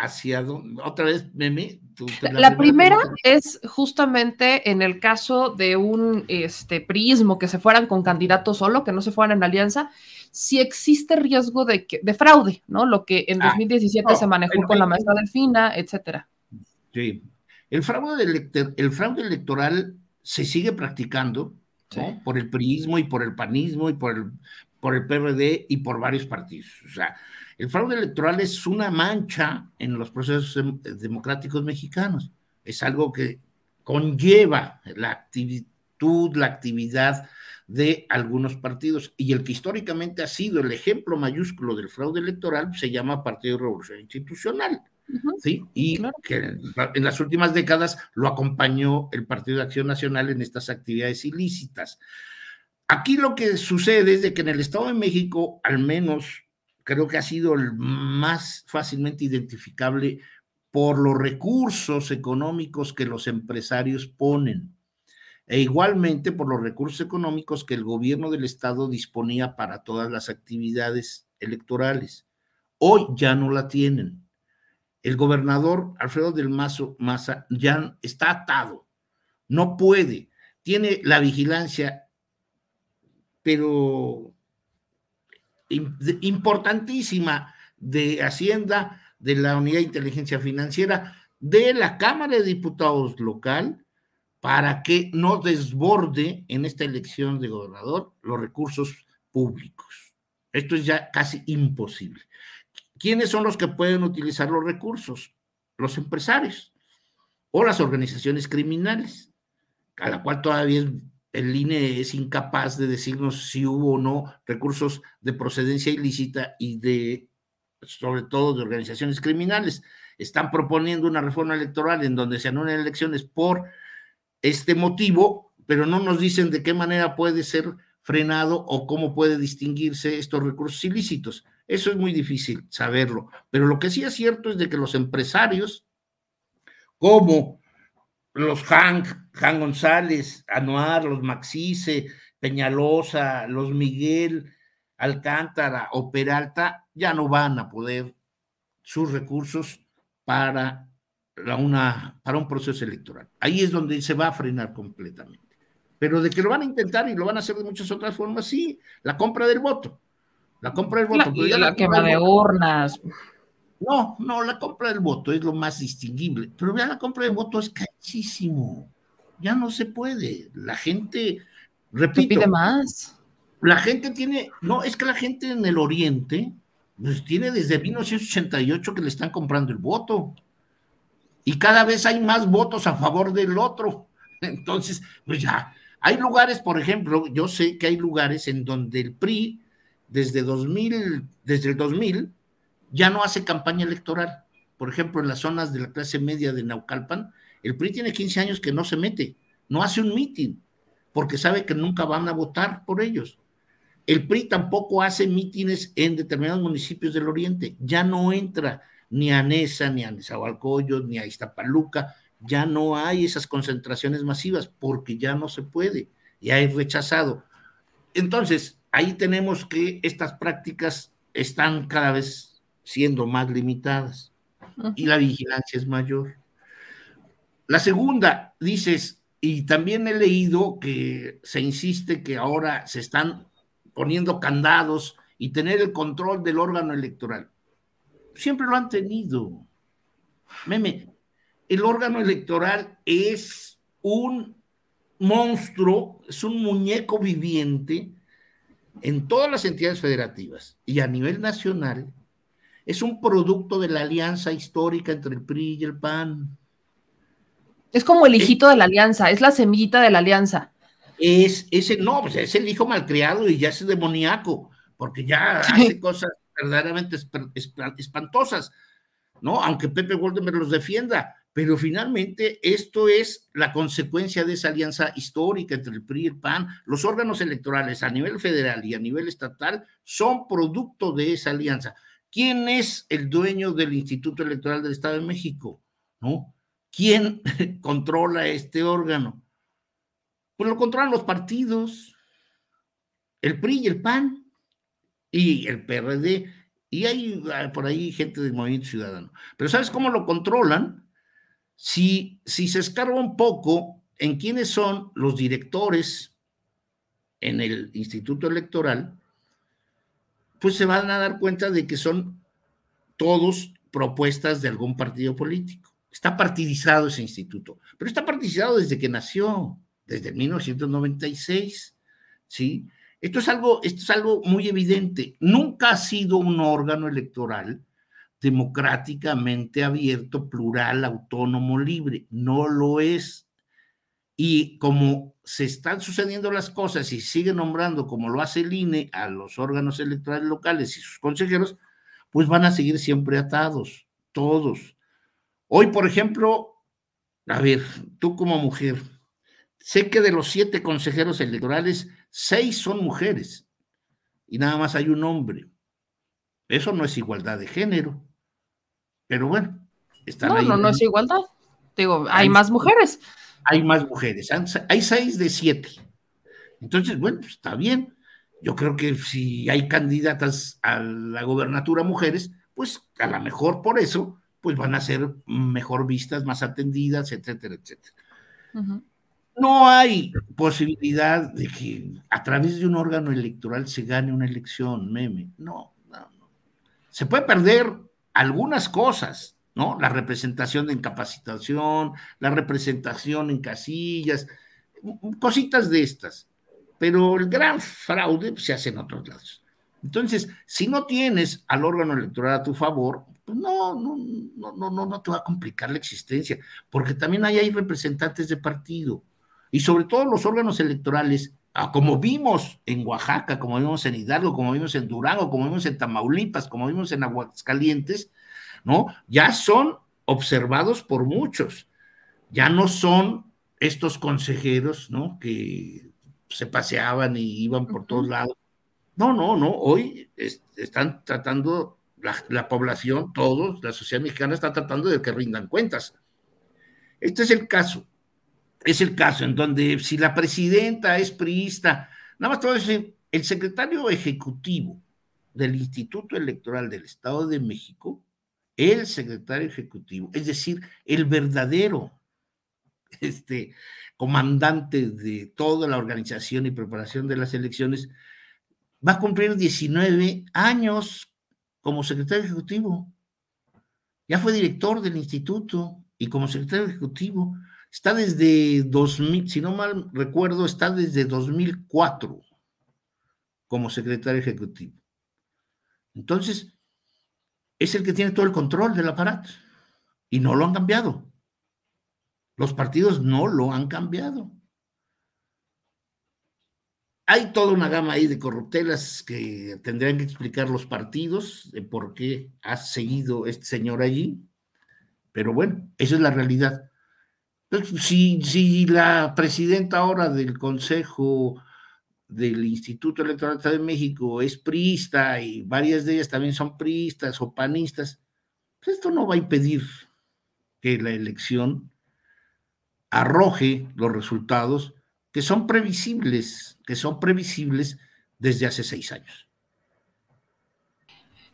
hacia otra vez, Meme. la, primera, es justamente en el caso de un este, prismo que se fueran con candidato solo, que no se fueran en alianza, si existe riesgo de, de fraude, ¿no? Lo que en 2017 ah, se manejó con la maestra Delfina, etcétera. Sí. El fraude, el fraude electoral se sigue practicando por el prismo y por el panismo y por el, por el PRD y por varios partidos. O sea, el fraude electoral es una mancha en los procesos democráticos mexicanos. Es algo que conlleva la actitud, la actividad de algunos partidos. Y el que históricamente ha sido el ejemplo mayúsculo del fraude electoral se llama Partido de Revolución Institucional. ¿sí? Y que en las últimas décadas lo acompañó el Partido de Acción Nacional en estas actividades ilícitas. Aquí lo que sucede es de que en el Estado de México, al menos creo que ha sido el más fácilmente identificable por los recursos económicos que los empresarios ponen e igualmente por los recursos económicos que el gobierno del estado disponía para todas las actividades electorales. Hoy ya no la tienen. El gobernador Alfredo del Mazo Maza ya está atado, no puede, tiene la vigilancia pero importantísima de Hacienda, de la Unidad de Inteligencia Financiera, de la Cámara de Diputados local, para que no desborde en esta elección de gobernador los recursos públicos. Esto es ya casi imposible. ¿Quiénes son los que pueden utilizar los recursos? Los empresarios o las organizaciones criminales, a la cual todavía es el INE es incapaz de decirnos si hubo o no recursos de procedencia ilícita y de, sobre todo, de organizaciones criminales. Están proponiendo una reforma electoral en donde se anulen elecciones por este motivo, pero no nos dicen de qué manera puede ser frenado o cómo puede distinguirse estos recursos ilícitos. Eso es muy difícil saberlo, pero lo que sí es cierto es de que los empresarios, como los Hank, Han González, Anuar, los Maxice, Peñalosa, los Miguel, Alcántara o Peralta ya no van a poder sus recursos para, una, para un proceso electoral. Ahí es donde se va a frenar completamente. Pero de que lo van a intentar y lo van a hacer de muchas otras formas, sí, la compra del voto. La compra del voto. La, la, quema de urnas. No, no, la compra del voto es lo más distinguible, pero ya la compra del voto es carísimo. Ya no se puede. La gente, repito. pide más. La gente tiene, no, es que la gente en el Oriente, pues tiene desde 1988 que le están comprando el voto. Y cada vez hay más votos a favor del otro. Entonces, pues ya, hay lugares, por ejemplo, yo sé que hay lugares en donde el PRI, desde 2000, desde el 2000, ya no hace campaña electoral. Por ejemplo, en las zonas de la clase media de Naucalpan, el PRI tiene 15 años que no se mete, no hace un mitin, porque sabe que nunca van a votar por ellos. El PRI tampoco hace mítines en determinados municipios del oriente, ya no entra ni a Nesa, ni a Nezahualcóyotl, ni a Iztapaluca, ya no hay esas concentraciones masivas porque ya no se puede, ya es rechazado. Entonces, ahí tenemos que estas prácticas están cada vez siendo más limitadas y la vigilancia es mayor. La segunda, dices, y también he leído que se insiste que ahora se están poniendo candados y tener el control del órgano electoral. Siempre lo han tenido. Meme, el órgano electoral es un monstruo, es un muñeco viviente en todas las entidades federativas y a nivel nacional es un producto de la alianza histórica entre el PRI y el PAN. Es como el hijito de la alianza, es la semillita de la alianza. Es ese, no, pues es el hijo malcriado y ya es demoníaco, porque ya hace cosas verdaderamente espantosas, ¿no? Aunque Pepe Goldenberg los defienda, pero finalmente esto es la consecuencia de esa alianza histórica entre el PRI y el PAN. Los órganos electorales a nivel federal y a nivel estatal son producto de esa alianza. ¿Quién es el dueño del Instituto Electoral del Estado de México? ¿No? ¿Quién controla este órgano? Pues lo controlan los partidos, el PRI y el PAN y el PRD. Y hay ah, por ahí gente del Movimiento Ciudadano. Pero ¿sabes cómo lo controlan? Si, si se escarba un poco en quiénes son los directores en el Instituto Electoral, pues se van a dar cuenta de que son todos propuestas de algún partido político. Está partidizado ese instituto, pero está partidizado desde que nació, desde 1996, ¿sí? Esto es algo, esto es algo muy evidente. Nunca ha sido un órgano electoral democráticamente abierto, plural, autónomo, libre. No lo es. Y como se están sucediendo las cosas y sigue nombrando, como lo hace el INE, a los órganos electorales locales y sus consejeros, pues van a seguir siempre atados, todos. Hoy, por ejemplo, a ver, tú como mujer, sé que de los siete consejeros electorales, seis son mujeres y nada más hay un hombre. Eso no es igualdad de género. Pero bueno, están no, No, no es igualdad. Digo, hay, más mujeres. Hay más mujeres. Hay seis de siete. Entonces, bueno, pues, está bien. Yo creo que si hay candidatas a la gobernatura mujeres, pues a lo mejor por eso, pues van a ser mejor vistas, más atendidas, etcétera, etcétera. No hay posibilidad de que a través de un órgano electoral se gane una elección, meme. No, no, no. Se puede perder algunas cosas, ¿no? La representación de incapacitación, la representación en casillas, cositas de estas. Pero el gran fraude se hace en otros lados. Entonces, si no tienes al órgano electoral a tu favor, pues no, no, no, no, no, no te va a complicar la existencia, porque también ahí hay representantes de partido. Y sobre todo los órganos electorales Ah, como vimos en Oaxaca, como vimos en Hidalgo, como vimos en Durango, como vimos en Tamaulipas, como vimos en Aguascalientes, ¿no? Ya son observados por muchos. Ya no son estos consejeros, ¿no? Que se paseaban y iban por todos lados. No, no, no. Hoy están tratando, la, la población, todos, la sociedad mexicana está tratando de que rindan cuentas. Este es el caso es el caso en donde si la presidenta es priista, nada más todo decir, el secretario ejecutivo del Instituto Electoral del Estado de México, el secretario ejecutivo, es decir, el verdadero este, comandante de toda la organización y preparación de las elecciones, va a cumplir 19 años como secretario ejecutivo. Ya fue director del instituto y como secretario ejecutivo Está desde 2000, si no mal recuerdo, está desde 2004 como secretario ejecutivo. Entonces, es el que tiene todo el control del aparato y no lo han cambiado. Los partidos no lo han cambiado. Hay toda una gama ahí de corruptelas que tendrían que explicar los partidos de por qué ha seguido este señor allí. Pero bueno, esa es la realidad. Si, si la presidenta ahora del Consejo del Instituto Electoral de México es priista y varias de ellas también son priistas o panistas, pues esto no va a impedir que la elección arroje los resultados que son previsibles, que son previsibles desde hace seis años.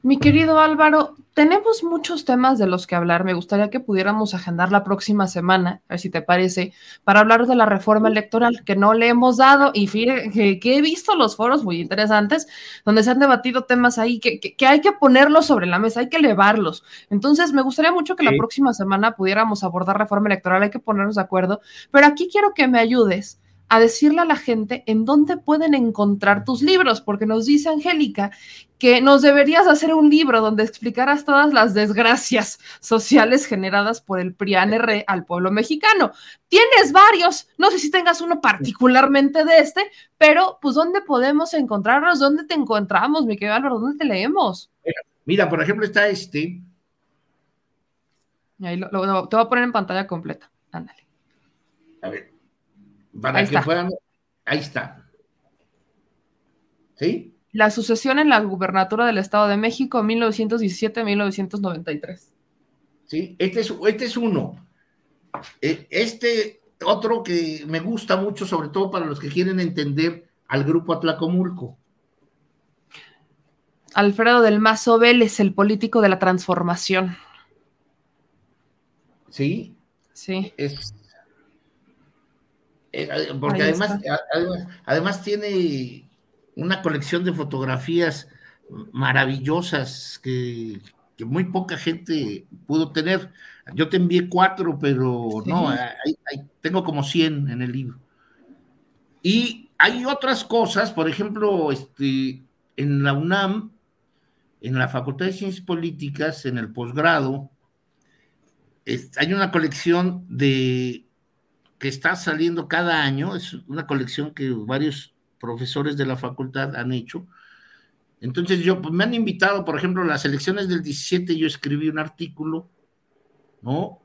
Mi querido Álvaro, tenemos muchos temas de los que hablar. Me gustaría que pudiéramos agendar la próxima semana, a ver si te parece, para hablar de la reforma electoral que no le hemos dado. Y fíjate que, he visto los foros muy interesantes donde se han debatido temas ahí que, hay que ponerlos sobre la mesa, hay que elevarlos. Entonces, me gustaría mucho que la próxima semana pudiéramos abordar reforma electoral, hay que ponernos de acuerdo. Pero aquí quiero que me ayudes a decirle a la gente en dónde pueden encontrar tus libros, porque nos dice Angélica que nos deberías hacer un libro donde explicaras todas las desgracias sociales generadas por el PRIANR al pueblo mexicano. Tienes varios, no sé si tengas uno particularmente de este, pero pues ¿dónde podemos encontrarlos? ¿Dónde te encontramos, mi querido Álvaro? ¿Dónde te leemos? Mira, por ejemplo, está este, Ahí lo, lo, te voy a poner en pantalla completa. Ándale. A ver. Para que puedan. Ahí está. ¿Sí? La sucesión en la gubernatura del Estado de México, 1917-1993. Sí, este es, este es uno. E, este otro que me gusta mucho, sobre todo para los que quieren entender al grupo Atlacomulco. Alfredo del Mazo Vélez, el político de la transformación. Sí. Sí. Es, porque además, además, tiene una colección de fotografías maravillosas que, muy poca gente pudo tener. Yo te envié cuatro, pero no, tengo como 100 en el libro. Y hay otras cosas, por ejemplo, este, en la UNAM, en la Facultad de Ciencias Políticas, en el posgrado, hay una colección de que está saliendo cada año, es una colección que varios profesores de la facultad han hecho. Entonces yo, pues, me han invitado, por ejemplo, las elecciones del 17, yo escribí un artículo, ¿no?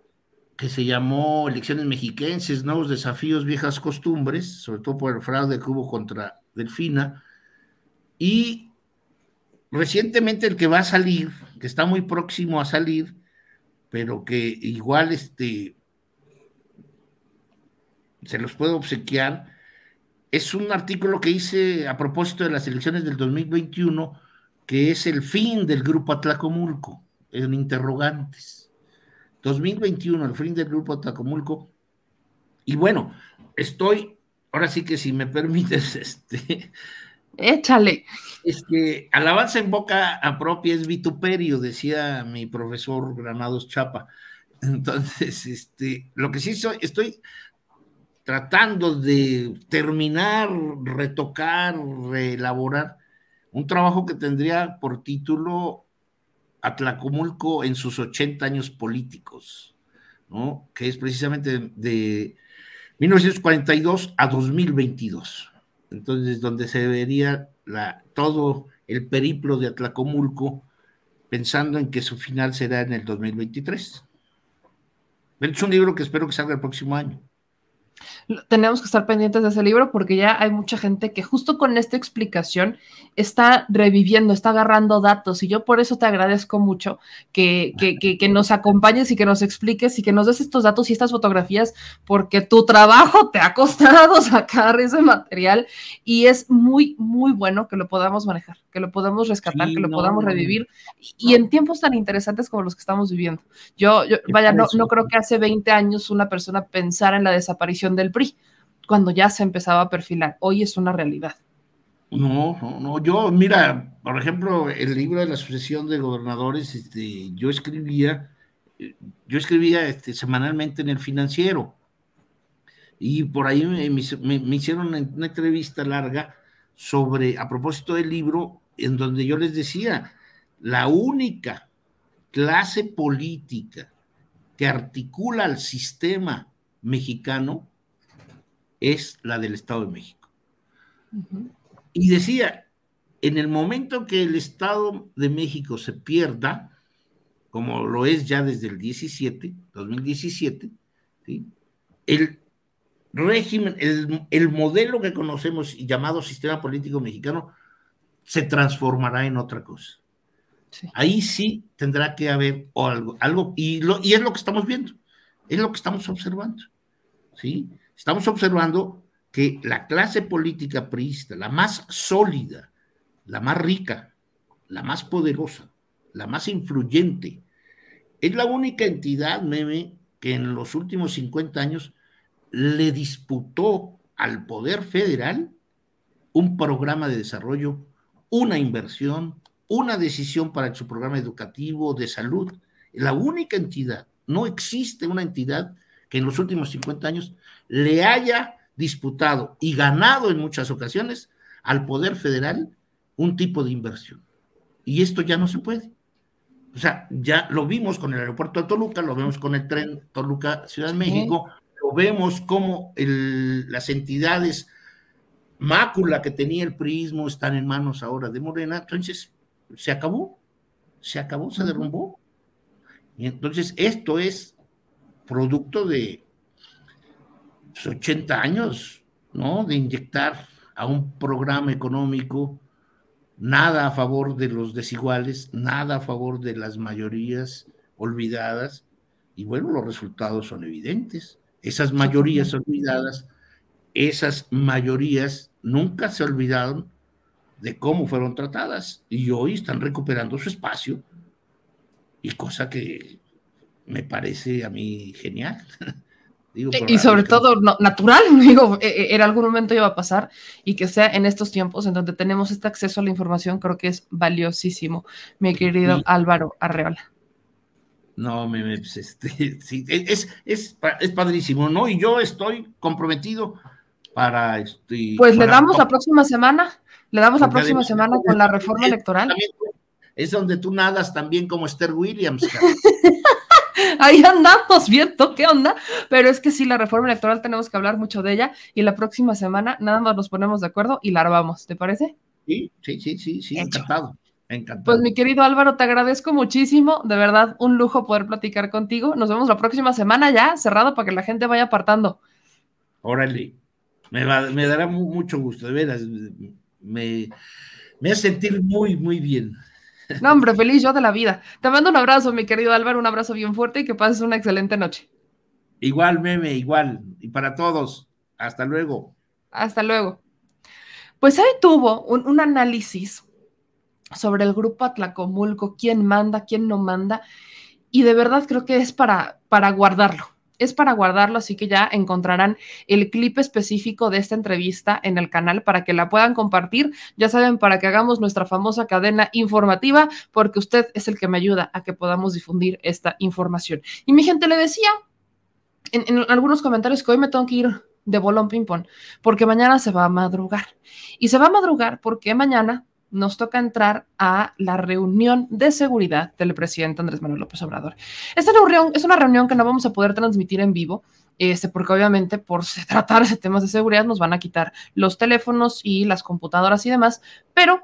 Que se llamó Elecciones Mexiquenses, Nuevos Desafíos, Viejas Costumbres, sobre todo por el fraude que hubo contra Delfina. Y recientemente el que va a salir, que está muy próximo a salir, pero que igual este, se los puedo obsequiar, es un artículo que hice a propósito de las elecciones del 2021, que es el fin del grupo Atlacomulco, en interrogantes. 2021, el fin del grupo Atlacomulco. Y bueno, estoy, ahora sí que si me permites, este... Échale. Es que alabanza en boca a propia es vituperio, decía mi profesor Granados Chapa. Entonces, este, lo que sí soy, estoy tratando de terminar, retocar, reelaborar un trabajo que tendría por título Atlacomulco en sus 80 años políticos, ¿no? que es precisamente de 1942 a 2022. Entonces, donde se vería todo el periplo de Atlacomulco, pensando en que su final será en el 2023. Es un libro que espero que salga el próximo año tenemos que estar pendientes de ese libro porque ya hay mucha gente que justo con esta explicación está reviviendo, está agarrando datos. Y yo por eso te agradezco mucho que, que, nos acompañes y que nos expliques y que nos des estos datos y estas fotografías porque tu trabajo te ha costado sacar ese material y es muy, muy bueno que lo podamos manejar, que lo podamos rescatar, que lo podamos revivir y en tiempos tan interesantes como los que estamos viviendo. Yo, yo vaya, no, no creo que hace 20 años una persona pensara en la desaparición del PRI cuando ya se empezaba a perfilar. Hoy es una realidad. No, no, no. Yo, mira, por ejemplo, el libro de la sucesión de gobernadores, este, yo escribía, yo escribía este, semanalmente en el financiero. Y por ahí me, hicieron una, entrevista larga sobre, a propósito del libro, en donde yo les decía, la única clase política que articula al sistema mexicano es la del Estado de México. Y decía, en el momento que el Estado de México se pierda, como lo es ya desde el 17, 2017, el régimen, el, modelo que conocemos llamado sistema político mexicano se transformará en otra cosa. Ahí sí tendrá que haber algo, algo y, lo, y es lo que estamos viendo, es lo que estamos observando. ¿sí? Estamos observando que la clase política priista, la más sólida, la más rica, la más poderosa, la más influyente, es la única entidad, meme, que en los últimos 50 años le disputó al poder federal un programa de desarrollo, una inversión, una decisión para su programa educativo, de salud. La única entidad, no existe una entidad que en los últimos 50 años le haya disputado y ganado en muchas ocasiones al Poder Federal un tipo de inversión. Y esto ya no se puede. O sea, ya lo vimos con el aeropuerto de Toluca, lo vemos con el tren Toluca-Ciudad de México, lo vemos como las entidades mácula que tenía el prismo están en manos ahora de Morena. Entonces, se acabó, se acabó, se derrumbó. Y entonces esto es producto de 80 pues, años, ¿no? De inyectar a un programa económico nada a favor de los desiguales, nada a favor de las mayorías olvidadas, y bueno, los resultados son evidentes. Esas mayorías olvidadas, esas mayorías nunca se olvidaron de cómo fueron tratadas y hoy están recuperando su espacio y cosa que me parece a mí genial. y sobre todo natural, digo, e, e, en algún momento iba a pasar y que sea en estos tiempos en donde tenemos este acceso a la información, creo que es valiosísimo, mi querido Álvaro Arreola. No, me, pues, este, sí, es, es, es, padrísimo, ¿no? Y yo estoy comprometido para... Este, pues le damos la próxima semana, le damos la próxima semana con la reforma electoral. Es donde tú nadas también como Esther Williams. Ahí andamos viendo qué onda, pero es que sí, la reforma electoral tenemos que hablar mucho de ella y la próxima semana nada más nos ponemos de acuerdo y la armamos, ¿te parece? Sí, sí, sí, sí, sí, encantado. Encantado. Pues mi querido Álvaro, te agradezco muchísimo, de verdad, un lujo poder platicar contigo. Nos vemos la próxima semana ya, cerrado para que la gente vaya apartando. Órale, me, me dará mucho gusto, de veras, me, me hace sentir muy, muy bien. No, hombre, feliz yo de la vida. Te mando un abrazo, mi querido Álvaro, un abrazo bien fuerte y que pases una excelente noche. Igual, meme, igual. Y para todos, hasta luego. Hasta luego. Pues ahí tuvo un, un análisis sobre el grupo Atlacomulco, quién manda, quién no manda, y de verdad creo que es para, para guardarlo. Es para guardarlo, así que ya encontrarán el clip específico de esta entrevista en el canal para que la puedan compartir. Ya saben, para que hagamos nuestra famosa cadena informativa, porque usted es el que me ayuda a que podamos difundir esta información. Y mi gente le decía en, algunos comentarios que hoy me tengo que ir de bolón ping-pong, porque mañana se va a madrugar. Y se va a madrugar porque mañana nos toca entrar a la reunión de seguridad del presidente Andrés Manuel López Obrador. Esta reunión es una reunión que no vamos a poder transmitir en vivo, este, porque obviamente por tratarse de temas de seguridad nos van a quitar los teléfonos y las computadoras y demás, pero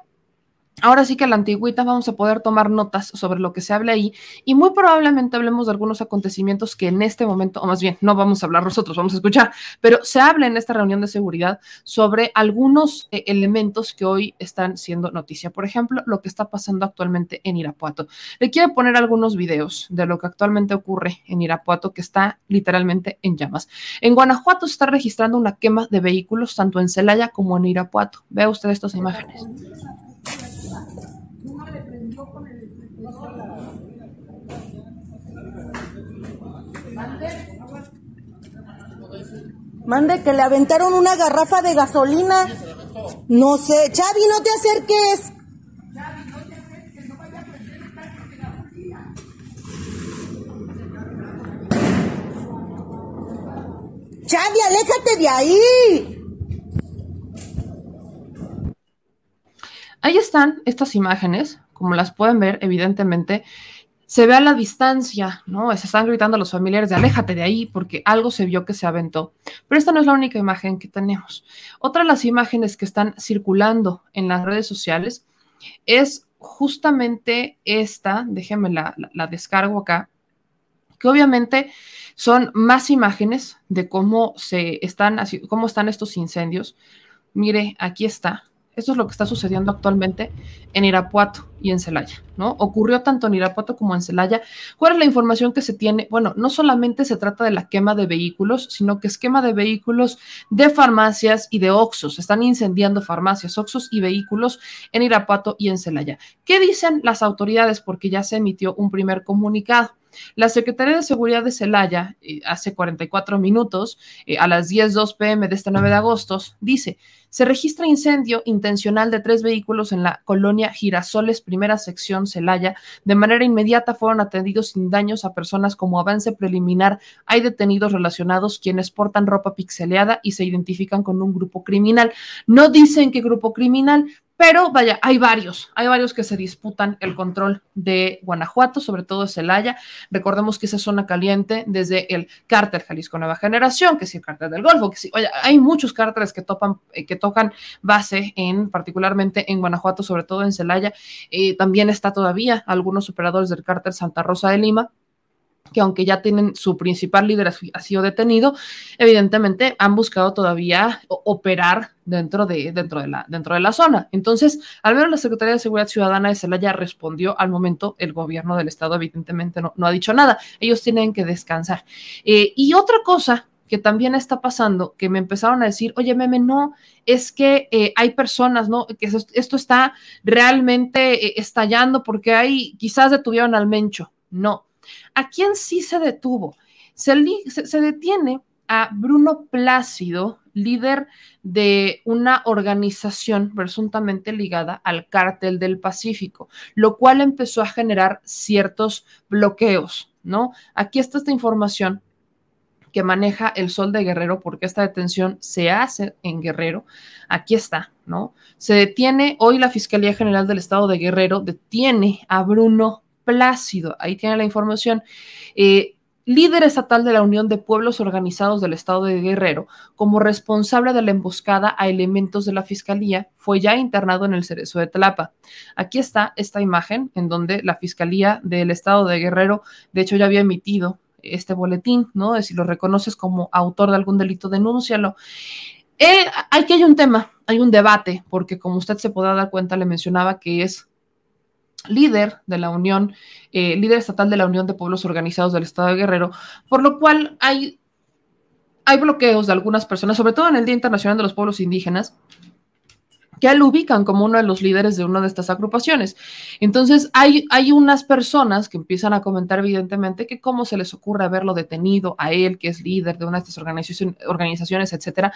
Ahora sí que a la antigüita vamos a poder tomar notas sobre lo que se habla ahí y muy probablemente hablemos de algunos acontecimientos que en este momento, o más bien, no vamos a hablar nosotros, vamos a escuchar, pero se habla en esta reunión de seguridad sobre algunos eh, elementos que hoy están siendo noticia. Por ejemplo, lo que está pasando actualmente en Irapuato. Le quiero poner algunos videos de lo que actualmente ocurre en Irapuato, que está literalmente en llamas. En Guanajuato se está registrando una quema de vehículos tanto en Celaya como en Irapuato. Vea usted estas imágenes. Mande que le aventaron una garrafa de gasolina. No sé, Chavi, no te acerques. Chavi, aléjate de ahí. Ahí están estas imágenes, como las pueden ver, evidentemente, se ve a la distancia, ¿no? Se están gritando a los familiares de aléjate de ahí porque algo se vio que se aventó. Pero esta no es la única imagen que tenemos. Otra de las imágenes que están circulando en las redes sociales es justamente esta, déjenme la, descargo acá, que obviamente son más imágenes de cómo se están, cómo están estos incendios. Mire, aquí está. Esto es lo que está sucediendo actualmente en Irapuato y en Celaya, ¿no? Ocurrió tanto en Irapuato como en Celaya. ¿Cuál es la información que se tiene? Bueno, no solamente se trata de la quema de vehículos, sino que es quema de vehículos de farmacias y de Oxos. Están incendiando farmacias, Oxos y vehículos en Irapuato y en Celaya. ¿Qué dicen las autoridades? Porque ya se emitió un primer comunicado. La Secretaría de Seguridad de Celaya, eh, hace 44 minutos, eh, a las 10.02 pm de este 9 de agosto, dice, se registra incendio intencional de tres vehículos en la colonia Girasoles, primera sección Celaya. De manera inmediata fueron atendidos sin daños a personas como avance preliminar. Hay detenidos relacionados quienes portan ropa pixeleada y se identifican con un grupo criminal. No dicen qué grupo criminal, pero vaya, hay varios, hay varios que se disputan el control de Guanajuato, sobre todo de Celaya. Recordemos que esa zona caliente desde el cárter Jalisco Nueva Generación, que es el cárter del Golfo, que sí, oye, hay muchos cárteres que topan, eh, que tocan base en, particularmente en Guanajuato, sobre todo en Celaya. Eh, también está todavía algunos operadores del cárter Santa Rosa de Lima que aunque ya tienen su principal líder ha sido detenido, evidentemente han buscado todavía operar dentro de, dentro de, la, dentro de la zona. Entonces, al menos la Secretaría de Seguridad Ciudadana de Celaya respondió al momento, el gobierno del estado evidentemente no, no ha dicho nada, ellos tienen que descansar. Eh, y otra cosa que también está pasando, que me empezaron a decir, oye, meme, no, es que eh, hay personas, ¿no? Que esto está realmente eh, estallando porque hay, quizás detuvieron al Mencho. No, ¿A quién sí se detuvo? Se, detiene a Bruno Plácido, líder de una organización presuntamente ligada al cártel del Pacífico, lo cual empezó a generar ciertos bloqueos, ¿no? Aquí está esta información que maneja el Sol de Guerrero, porque esta detención se hace en Guerrero. Aquí está, ¿no? Se detiene hoy la Fiscalía General del Estado de Guerrero, detiene a Bruno Plácido, ahí tiene la información. Eh, líder estatal de la Unión de Pueblos Organizados del Estado de Guerrero, como responsable de la emboscada a elementos de la Fiscalía, fue ya internado en el Cerezo de Tlapa. Aquí está esta imagen en donde la Fiscalía del Estado de Guerrero, de hecho, ya había emitido este boletín, ¿no? Si lo reconoces como autor de algún delito, denúncialo. Eh, aquí hay un tema, hay un debate, porque como usted se podrá dar cuenta, le mencionaba que es líder de la Unión, eh, líder estatal de la Unión de Pueblos Organizados del Estado de Guerrero, por lo cual hay, hay bloqueos de algunas personas, sobre todo en el Día Internacional de los Pueblos Indígenas, que lo ubican como uno de los líderes de una de estas agrupaciones. Entonces, hay, hay unas personas que empiezan a comentar evidentemente que cómo se les ocurre haberlo detenido a él, que es líder de una de estas organizaciones, organizaciones etcétera,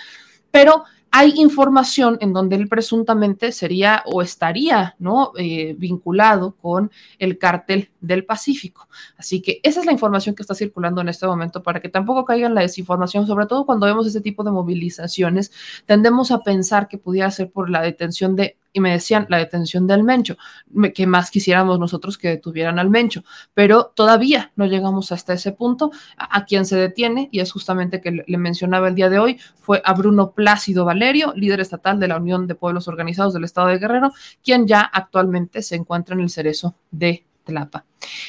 pero hay información en donde él presuntamente sería o estaría ¿no? Eh, vinculado con el cártel del Pacífico. Así que esa es la información que está circulando en este momento para que tampoco caiga en la desinformación, sobre todo cuando vemos este tipo de movilizaciones, tendemos a pensar que pudiera ser por la detención de y me decían la detención del Mencho, que más quisiéramos nosotros que detuvieran al Mencho, pero todavía no llegamos hasta ese punto. A, quien se detiene, y es justamente que le, mencionaba el día de hoy, fue a Bruno Plácido Líder estatal de la Unión de Pueblos Organizados del Estado de Guerrero, quien ya actualmente se encuentra en el cerezo de Tlapa.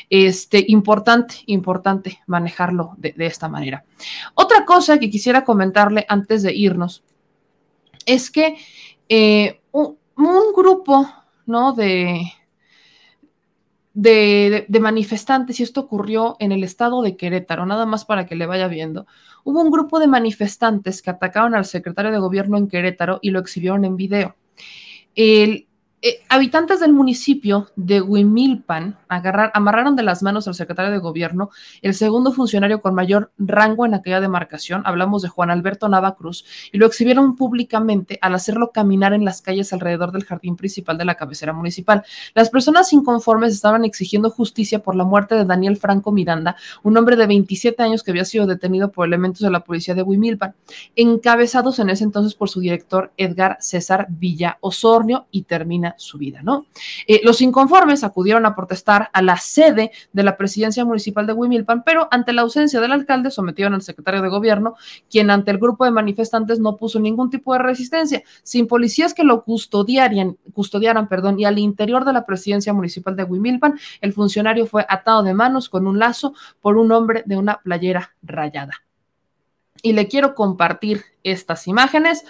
Este, importante, importante manejarlo de, esta manera. Otra cosa que quisiera comentarle antes de irnos es que eh, un grupo, ¿no? De, de, de, manifestantes, y esto ocurrió en el estado de Querétaro, nada más para que le vaya viendo. Hubo un grupo de manifestantes que atacaron al secretario de gobierno en Querétaro y lo exhibieron en video. El, eh, habitantes del municipio de Huimilpan amarraron de las manos al secretario de gobierno, el segundo funcionario con mayor rango en aquella demarcación, hablamos de Juan Alberto Navacruz, y lo exhibieron públicamente al hacerlo caminar en las calles alrededor del jardín principal de la cabecera municipal. Las personas inconformes estaban exigiendo justicia por la muerte de Daniel Franco Miranda, un hombre de 27 años que había sido detenido por elementos de la policía de Huimilpan, encabezados en ese entonces por su director Edgar César Villa Osornio y termina su vida, ¿no? Eh, los inconformes acudieron a protestar a la sede de la presidencia municipal de Huimilpan, pero ante la ausencia del alcalde sometieron al secretario de gobierno, quien ante el grupo de manifestantes no puso ningún tipo de resistencia. Sin policías que lo custodiaran, custodiaran perdón, y al interior de la presidencia municipal de Huimilpan, el funcionario fue atado de manos con un lazo por un hombre de una playera rayada y le quiero compartir estas imágenes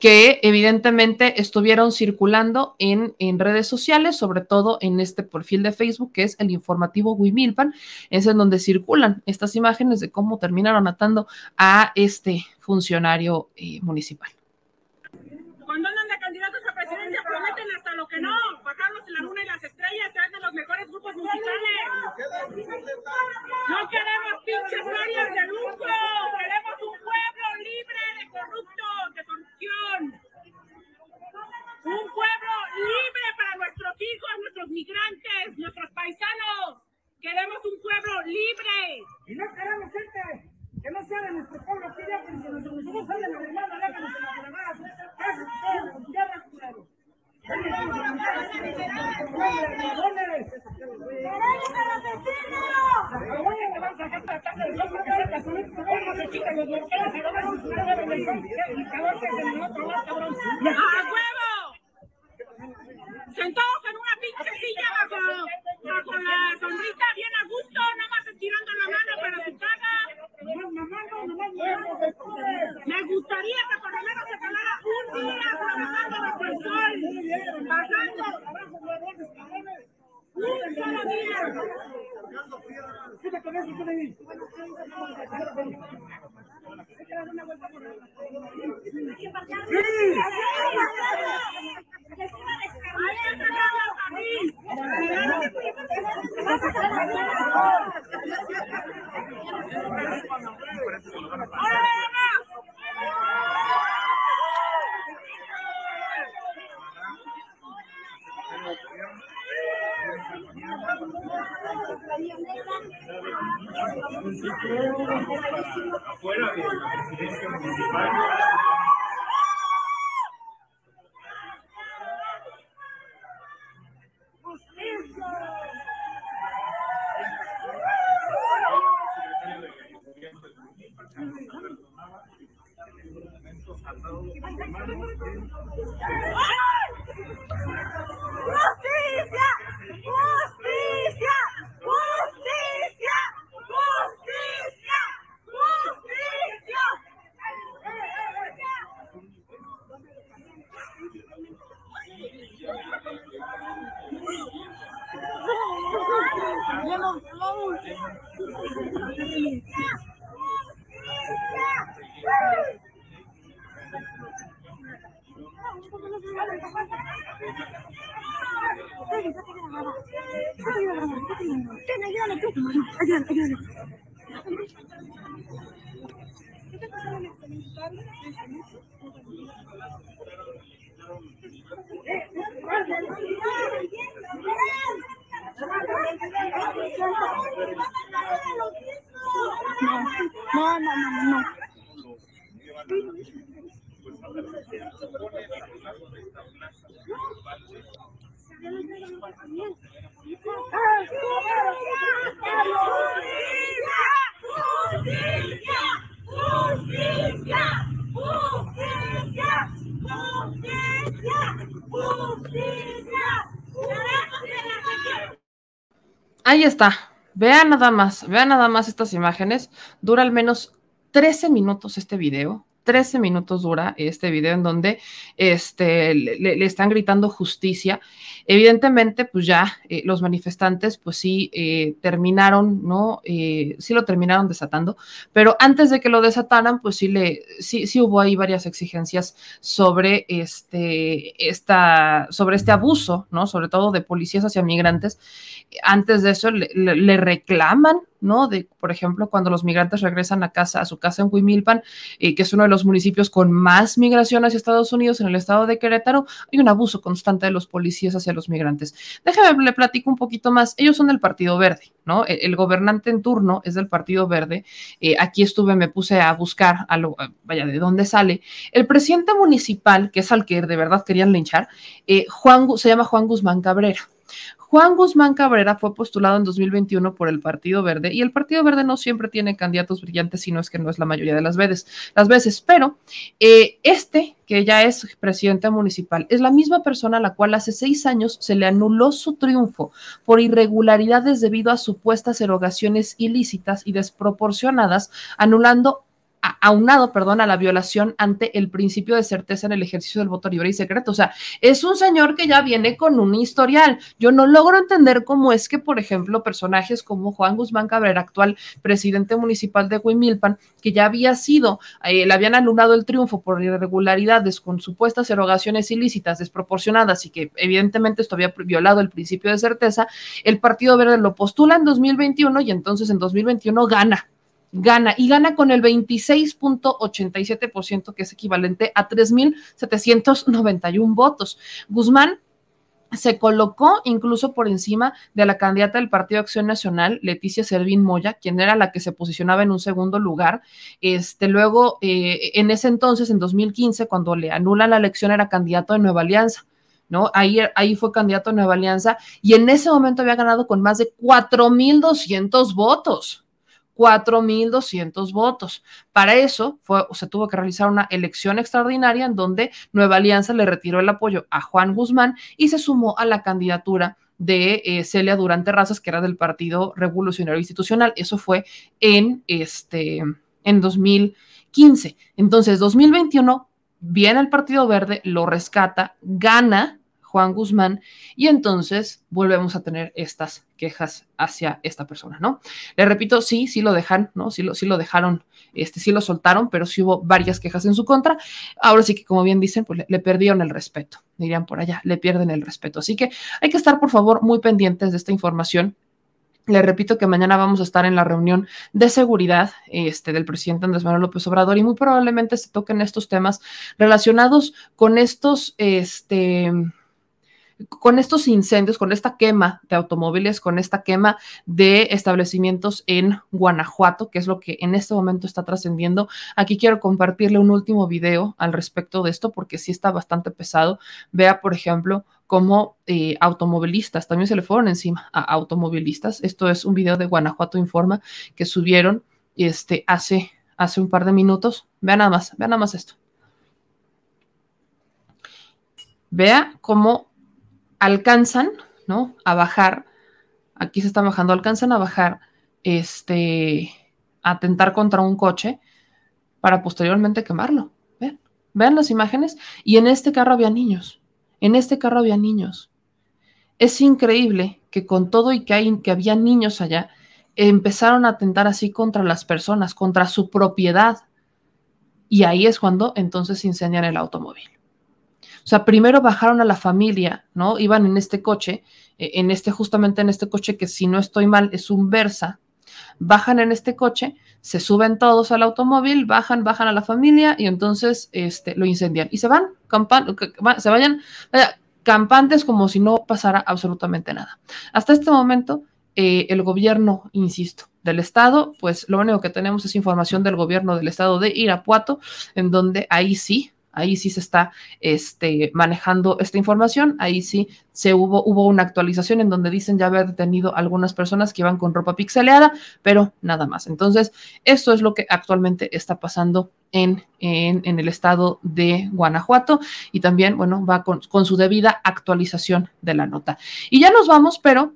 que evidentemente estuvieron circulando en, en, redes sociales, sobre todo en este perfil de Facebook que es el informativo Wimilpan, es en donde circulan estas imágenes de cómo terminaron atando a este funcionario eh, municipal. Cuando andan de candidatos a presidencia prometen hasta lo que no, bajarlos en la luna y las estrellas, ser de los No queremos pinches áreas de lujo, queremos un pueblo libre de corruptos, de corrupción. Un pueblo libre para nuestros hijos, nuestros migrantes, nuestros paisanos. Queremos un pueblo libre. Y no queremos gente que no sea de nuestro pueblo, que ya, porque nosotros somos de la hermana, déjanos en la demás. Eso es todo, tierra, culero. ¡A huevo! sentados en una pinche silla bajo, bajo la sombrita, bien a gusto, nada más estirando la mano para su paga. Me gustaría que por lo menos se calara un día trabajando bajo el sol, bajando. Un solo día. Sí. Ahí está. Vean nada más, vean nada más estas imágenes. Dura al menos 13 minutos este video. 13 minutos dura este video en donde este, le, le están gritando justicia. Evidentemente, pues ya eh, los manifestantes, pues sí, eh, terminaron, ¿no? Eh, sí lo terminaron desatando, pero antes de que lo desataran, pues sí, le, sí, sí hubo ahí varias exigencias sobre este, esta, sobre este abuso, ¿no? Sobre todo de policías hacia migrantes. Antes de eso, le, le- le reclaman, ¿no? De, por ejemplo, cuando los migrantes regresan a casa, a su casa en Huimilpan, que es uno de los municipios con más migración hacia Estados Unidos en el estado de Querétaro, hay un abuso constante de los policías hacia los migrantes. Déjame le platico un poquito más. Ellos son del Partido Verde, ¿no? El, el gobernante en turno es del Partido Verde. Eh, aquí estuve, me puse a buscar, a lo, vaya, de dónde sale. El presidente municipal, que es al que de verdad querían linchar, eh, Juan, se llama Juan Guzmán Cabrera. Juan Guzmán Cabrera fue postulado en 2021 por el Partido Verde y el Partido Verde no siempre tiene candidatos brillantes, sino es que no es la mayoría de las veces, las veces, pero eh, este, que ya es presidente municipal, es la misma persona a la cual hace seis años se le anuló su triunfo por irregularidades debido a supuestas erogaciones ilícitas y desproporcionadas, anulando aunado, perdón, a la violación ante el principio de certeza en el ejercicio del voto libre y secreto. O sea, es un señor que ya viene con un historial. Yo no logro entender cómo es que, por ejemplo, personajes como Juan Guzmán Cabrera, actual presidente municipal de Huimilpan, que ya había sido, eh, le habían anulado el triunfo por irregularidades con supuestas erogaciones ilícitas, desproporcionadas y que evidentemente esto había violado el principio de certeza, el Partido Verde lo postula en 2021 y entonces en 2021 gana gana y gana con el 26.87%, que es equivalente a 3.791 votos. Guzmán se colocó incluso por encima de la candidata del Partido Acción Nacional, Leticia Servín Moya, quien era la que se posicionaba en un segundo lugar. Este, luego, eh, en ese entonces, en 2015, cuando le anulan la elección, era candidato de Nueva Alianza. ¿No? Ahí, ahí fue candidato de Nueva Alianza y en ese momento había ganado con más de 4.200 votos. 4.200 votos. Para eso fue, se tuvo que realizar una elección extraordinaria en donde Nueva Alianza le retiró el apoyo a Juan Guzmán y se sumó a la candidatura de eh, Celia Durante Razas, que era del Partido Revolucionario Institucional. Eso fue en, este, en 2015. Entonces, 2021 viene el Partido Verde, lo rescata, gana Juan Guzmán, y entonces volvemos a tener estas quejas hacia esta persona, ¿no? Le repito, sí, sí lo dejan, ¿no? Sí lo, sí lo dejaron, este, sí lo soltaron, pero sí hubo varias quejas en su contra. Ahora sí que, como bien dicen, pues le, le perdieron el respeto, dirían por allá, le pierden el respeto. Así que hay que estar, por favor, muy pendientes de esta información. Le repito que mañana vamos a estar en la reunión de seguridad este, del presidente Andrés Manuel López Obrador y muy probablemente se toquen estos temas relacionados con estos, este, con estos incendios, con esta quema de automóviles, con esta quema de establecimientos en Guanajuato, que es lo que en este momento está trascendiendo. Aquí quiero compartirle un último video al respecto de esto porque sí está bastante pesado. Vea, por ejemplo, cómo eh, automovilistas también se le fueron encima a automovilistas. Esto es un video de Guanajuato Informa que subieron este, hace, hace un par de minutos. Vean nada más, vean nada más esto. Vea cómo alcanzan, ¿no? A bajar, aquí se está bajando, alcanzan a bajar, este, a atentar contra un coche para posteriormente quemarlo. Vean, vean las imágenes. Y en este carro había niños. En este carro había niños. Es increíble que con todo y que, hay, que había niños allá, empezaron a atentar así contra las personas, contra su propiedad. Y ahí es cuando entonces incendian el automóvil. O sea, primero bajaron a la familia, ¿no? Iban en este coche, eh, en este, justamente en este coche que si no estoy mal es un Versa. Bajan en este coche, se suben todos al automóvil, bajan, bajan a la familia y entonces este, lo incendian. Y se van, campan, se vayan, vaya, campantes como si no pasara absolutamente nada. Hasta este momento, eh, el gobierno, insisto, del estado, pues lo único que tenemos es información del gobierno del estado de Irapuato, en donde ahí sí Ahí sí se está este, manejando esta información. Ahí sí se hubo, hubo una actualización en donde dicen ya haber detenido algunas personas que iban con ropa pixeleada, pero nada más. Entonces, esto es lo que actualmente está pasando en, en, el estado de Guanajuato y también, bueno, va con, con su debida actualización de la nota. Y ya nos vamos, pero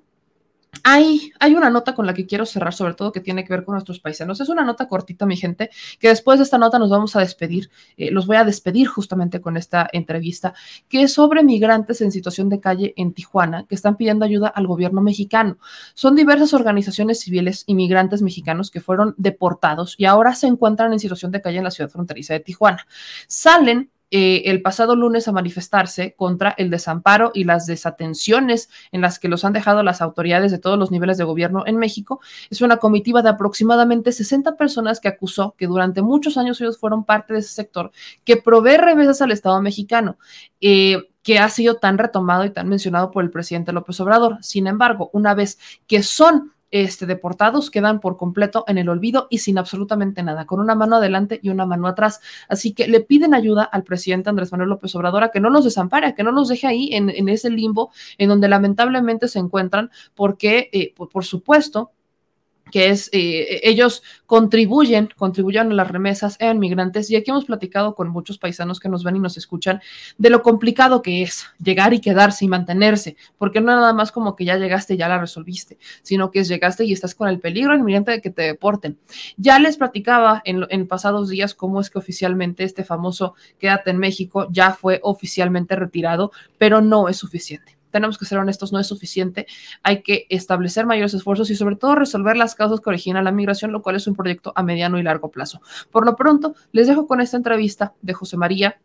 hay, una nota con la que quiero cerrar, sobre todo que tiene que ver con nuestros paisanos. Es una nota cortita, mi gente, que después de esta nota nos vamos a despedir. Eh, los voy a despedir justamente con esta entrevista, que es sobre migrantes en situación de calle en Tijuana, que están pidiendo ayuda al gobierno mexicano. Son diversas organizaciones civiles inmigrantes mexicanos que fueron deportados y ahora se encuentran en situación de calle en la ciudad fronteriza de Tijuana. Salen eh, el pasado lunes a manifestarse contra el desamparo y las desatenciones en las que los han dejado las autoridades de todos los niveles de gobierno en México. Es una comitiva de aproximadamente 60 personas que acusó que durante muchos años ellos fueron parte de ese sector que provee remesas al Estado mexicano. Eh, que ha sido tan retomado y tan mencionado por el presidente López Obrador. Sin embargo, una vez que son este, deportados quedan por completo en el olvido y sin absolutamente nada, con una mano adelante y una mano atrás. Así que le piden ayuda al presidente Andrés Manuel López Obrador a que no los desampare, que no los deje ahí en, en ese limbo en donde lamentablemente se encuentran, porque, eh, por, por supuesto, que es, eh, ellos contribuyen, contribuyen a las remesas en migrantes y aquí hemos platicado con muchos paisanos que nos ven y nos escuchan de lo complicado que es llegar y quedarse y mantenerse, porque no nada más como que ya llegaste y ya la resolviste, sino que es llegaste y estás con el peligro inminente de que te deporten. Ya les platicaba en, en pasados días cómo es que oficialmente este famoso Quédate en México ya fue oficialmente retirado, pero no es suficiente tenemos que ser honestos, no es suficiente. Hay que establecer mayores esfuerzos y sobre todo resolver las causas que originan la migración, lo cual es un proyecto a mediano y largo plazo. Por lo pronto, les dejo con esta entrevista de José María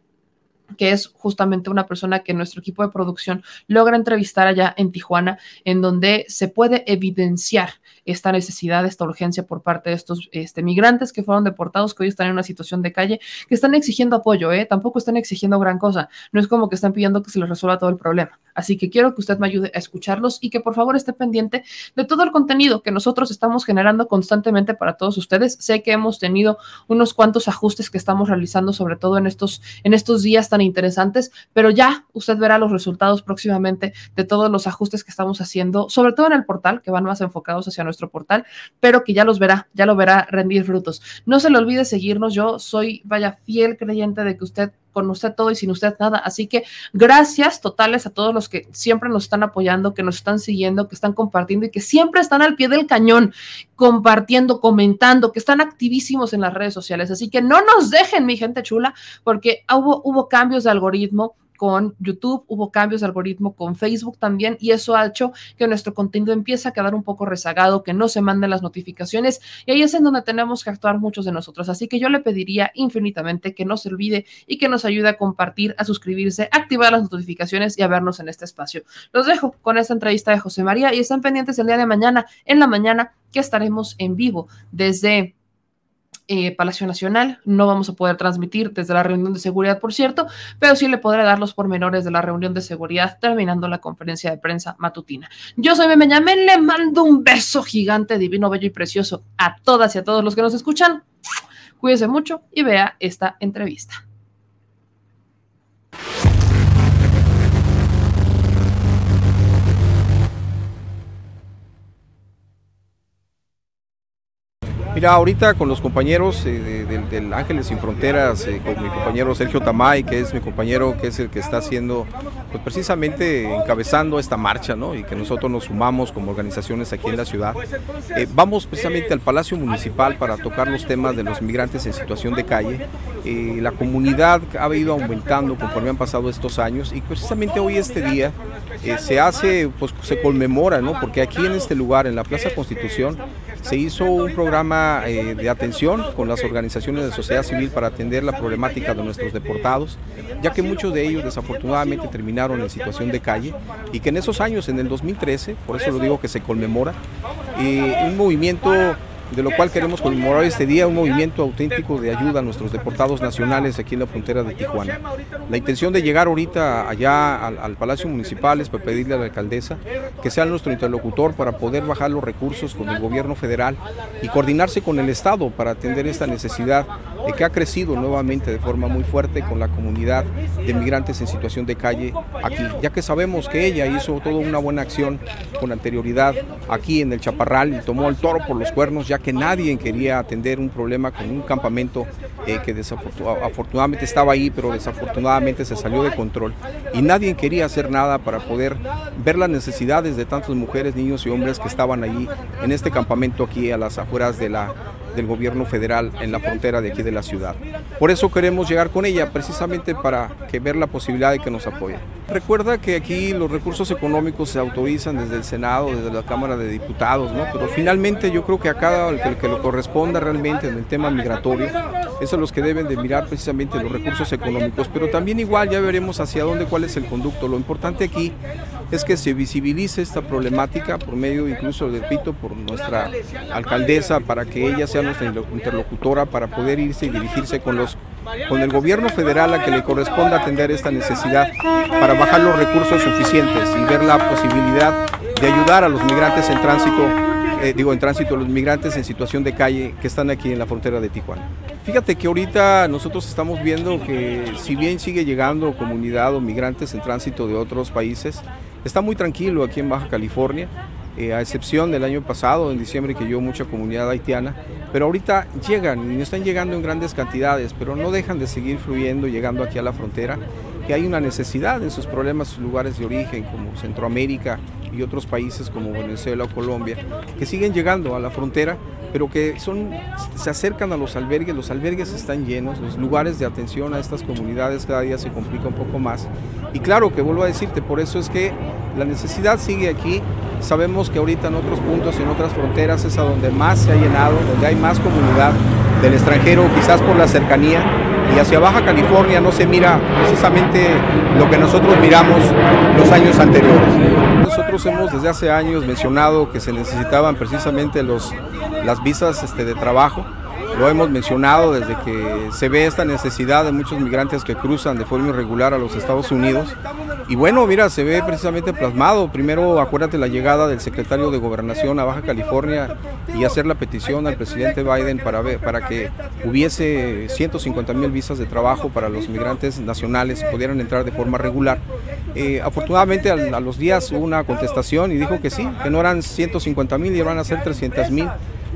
que es justamente una persona que nuestro equipo de producción logra entrevistar allá en Tijuana, en donde se puede evidenciar esta necesidad, esta urgencia por parte de estos este, migrantes que fueron deportados, que hoy están en una situación de calle, que están exigiendo apoyo, ¿eh? tampoco están exigiendo gran cosa, no es como que están pidiendo que se les resuelva todo el problema. Así que quiero que usted me ayude a escucharlos y que por favor esté pendiente de todo el contenido que nosotros estamos generando constantemente para todos ustedes. Sé que hemos tenido unos cuantos ajustes que estamos realizando, sobre todo en estos, en estos días tan interesantes, pero ya usted verá los resultados próximamente de todos los ajustes que estamos haciendo, sobre todo en el portal, que van más enfocados hacia nuestro portal, pero que ya los verá, ya lo verá rendir frutos. No se le olvide seguirnos, yo soy, vaya, fiel creyente de que usted con usted todo y sin usted nada. Así que gracias totales a todos los que siempre nos están apoyando, que nos están siguiendo, que están compartiendo y que siempre están al pie del cañón, compartiendo, comentando, que están activísimos en las redes sociales. Así que no nos dejen, mi gente chula, porque hubo, hubo cambios de algoritmo con YouTube, hubo cambios de algoritmo con Facebook también y eso ha hecho que nuestro contenido empiece a quedar un poco rezagado, que no se manden las notificaciones y ahí es en donde tenemos que actuar muchos de nosotros. Así que yo le pediría infinitamente que no se olvide y que nos ayude a compartir, a suscribirse, a activar las notificaciones y a vernos en este espacio. Los dejo con esta entrevista de José María y están pendientes el día de mañana, en la mañana, que estaremos en vivo desde eh, Palacio Nacional. No vamos a poder transmitir desde la reunión de seguridad, por cierto, pero sí le podré dar los pormenores de la reunión de seguridad terminando la conferencia de prensa matutina. Yo soy Memeñamen, le mando un beso gigante, divino, bello y precioso a todas y a todos los que nos escuchan. Cuídese mucho y vea esta entrevista. Mira, ahorita con los compañeros eh, del, Ángeles Sin Fronteras, eh, con mi compañero Sergio Tamay, que es mi compañero, que es el que está haciendo, pues precisamente encabezando esta marcha, ¿no? Y que nosotros nos sumamos como organizaciones aquí en la ciudad. Eh, vamos precisamente al Palacio Municipal para tocar los temas de los migrantes en situación de calle. la comunidad ha ido aumentando conforme han pasado estos años y precisamente hoy este día se hace, pues se conmemora, ¿no? Porque aquí en este lugar, en la Plaza Constitución, se hizo un programa eh, de atención con las organizaciones de sociedad civil para atender la problemática de nuestros deportados, ya que muchos de ellos desafortunadamente terminaron en situación de calle y que en esos años, en el 2013, por eso lo digo que se conmemora, eh, un movimiento de lo cual queremos conmemorar este día un movimiento auténtico de ayuda a nuestros deportados nacionales aquí en la frontera de Tijuana. La intención de llegar ahorita allá al, Palacio Municipal es para pedirle a la alcaldesa que sea nuestro interlocutor para poder bajar los recursos con el gobierno federal y coordinarse con el Estado para atender esta necesidad que ha crecido nuevamente de forma muy fuerte con la comunidad de migrantes en situación de calle aquí, ya que sabemos que ella hizo toda una buena acción con anterioridad aquí en el Chaparral y tomó el toro por los cuernos, ya que nadie quería atender un problema con un campamento eh, que afortunadamente estaba ahí, pero desafortunadamente se salió de control. Y nadie quería hacer nada para poder ver las necesidades de tantas mujeres, niños y hombres que estaban allí en este campamento aquí a las afueras de la del gobierno federal en la frontera de aquí de la ciudad. Por eso queremos llegar con ella, precisamente para que ver la posibilidad de que nos apoye. Recuerda que aquí los recursos económicos se autorizan desde el Senado, desde la Cámara de Diputados, ¿no? Pero finalmente yo creo que a cada el que, que lo corresponda realmente en el tema migratorio, es los que deben de mirar precisamente los recursos económicos, pero también igual ya veremos hacia dónde, cuál es el conducto. Lo importante aquí es que se visibilice esta problemática por medio incluso, repito, por nuestra alcaldesa, para que ella sea nuestra interlocutora, para poder irse y dirigirse con los con el gobierno federal a que le corresponda atender esta necesidad para bajar los recursos suficientes y ver la posibilidad de ayudar a los migrantes en tránsito, eh, digo en tránsito, los migrantes en situación de calle que están aquí en la frontera de Tijuana. Fíjate que ahorita nosotros estamos viendo que si bien sigue llegando comunidad o migrantes en tránsito de otros países, está muy tranquilo aquí en Baja California. Eh, a excepción del año pasado, en diciembre, que llegó mucha comunidad haitiana, pero ahorita llegan están llegando en grandes cantidades, pero no dejan de seguir fluyendo, llegando aquí a la frontera, que hay una necesidad en sus problemas, sus lugares de origen, como Centroamérica y otros países como Venezuela o Colombia, que siguen llegando a la frontera pero que son, se acercan a los albergues, los albergues están llenos, los lugares de atención a estas comunidades cada día se complica un poco más. Y claro que vuelvo a decirte, por eso es que la necesidad sigue aquí. Sabemos que ahorita en otros puntos, en otras fronteras es a donde más se ha llenado, donde hay más comunidad del extranjero, quizás por la cercanía, y hacia Baja California no se mira precisamente lo que nosotros miramos los años anteriores. Nosotros hemos desde hace años mencionado que se necesitaban precisamente los, las visas este, de trabajo lo hemos mencionado desde que se ve esta necesidad de muchos migrantes que cruzan de forma irregular a los Estados Unidos. Y bueno, mira, se ve precisamente plasmado. Primero, acuérdate la llegada del secretario de Gobernación a Baja California y hacer la petición al presidente Biden para, ver, para que hubiese 150 mil visas de trabajo para los migrantes nacionales y pudieran entrar de forma regular. Eh, afortunadamente a, los días hubo una contestación y dijo que sí, que no eran 150 mil, iban a ser 300 mil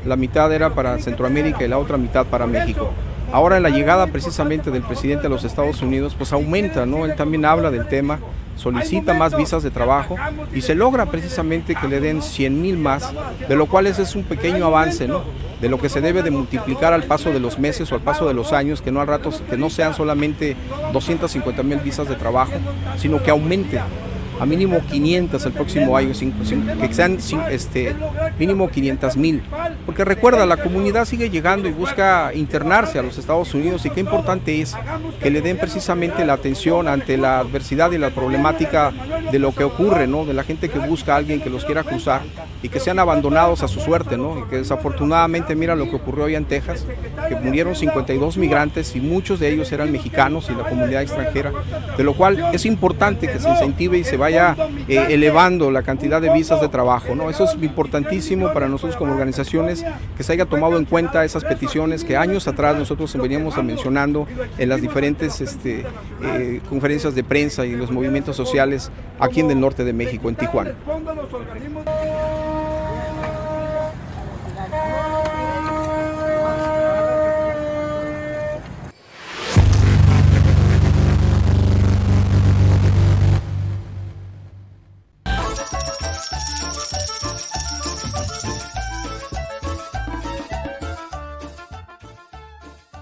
la mitad era para Centroamérica y la otra mitad para México. Ahora la llegada precisamente del presidente a los Estados Unidos pues aumenta, ¿no? Él también habla del tema, solicita más visas de trabajo y se logra precisamente que le den 100 mil más, de lo cual ese es un pequeño avance, ¿no? De lo que se debe de multiplicar al paso de los meses o al paso de los años, que no al rato, que no sean solamente 250 mil visas de trabajo, sino que aumente a mínimo 500 el próximo año, que sean este, mínimo 500 mil. Porque recuerda, la comunidad sigue llegando y busca internarse a los Estados Unidos y qué importante es que le den precisamente la atención ante la adversidad y la problemática de lo que ocurre, ¿no? de la gente que busca a alguien que los quiera cruzar y que sean abandonados a su suerte, ¿no? y que desafortunadamente mira lo que ocurrió hoy en Texas, que murieron 52 migrantes y muchos de ellos eran mexicanos y la comunidad extranjera, de lo cual es importante que se incentive y se vaya vaya eh, elevando la cantidad de visas de trabajo. ¿no? Eso es importantísimo para nosotros como organizaciones, que se haya tomado en cuenta esas peticiones que años atrás nosotros veníamos mencionando en las diferentes este, eh, conferencias de prensa y los movimientos sociales aquí en el norte de México, en Tijuana.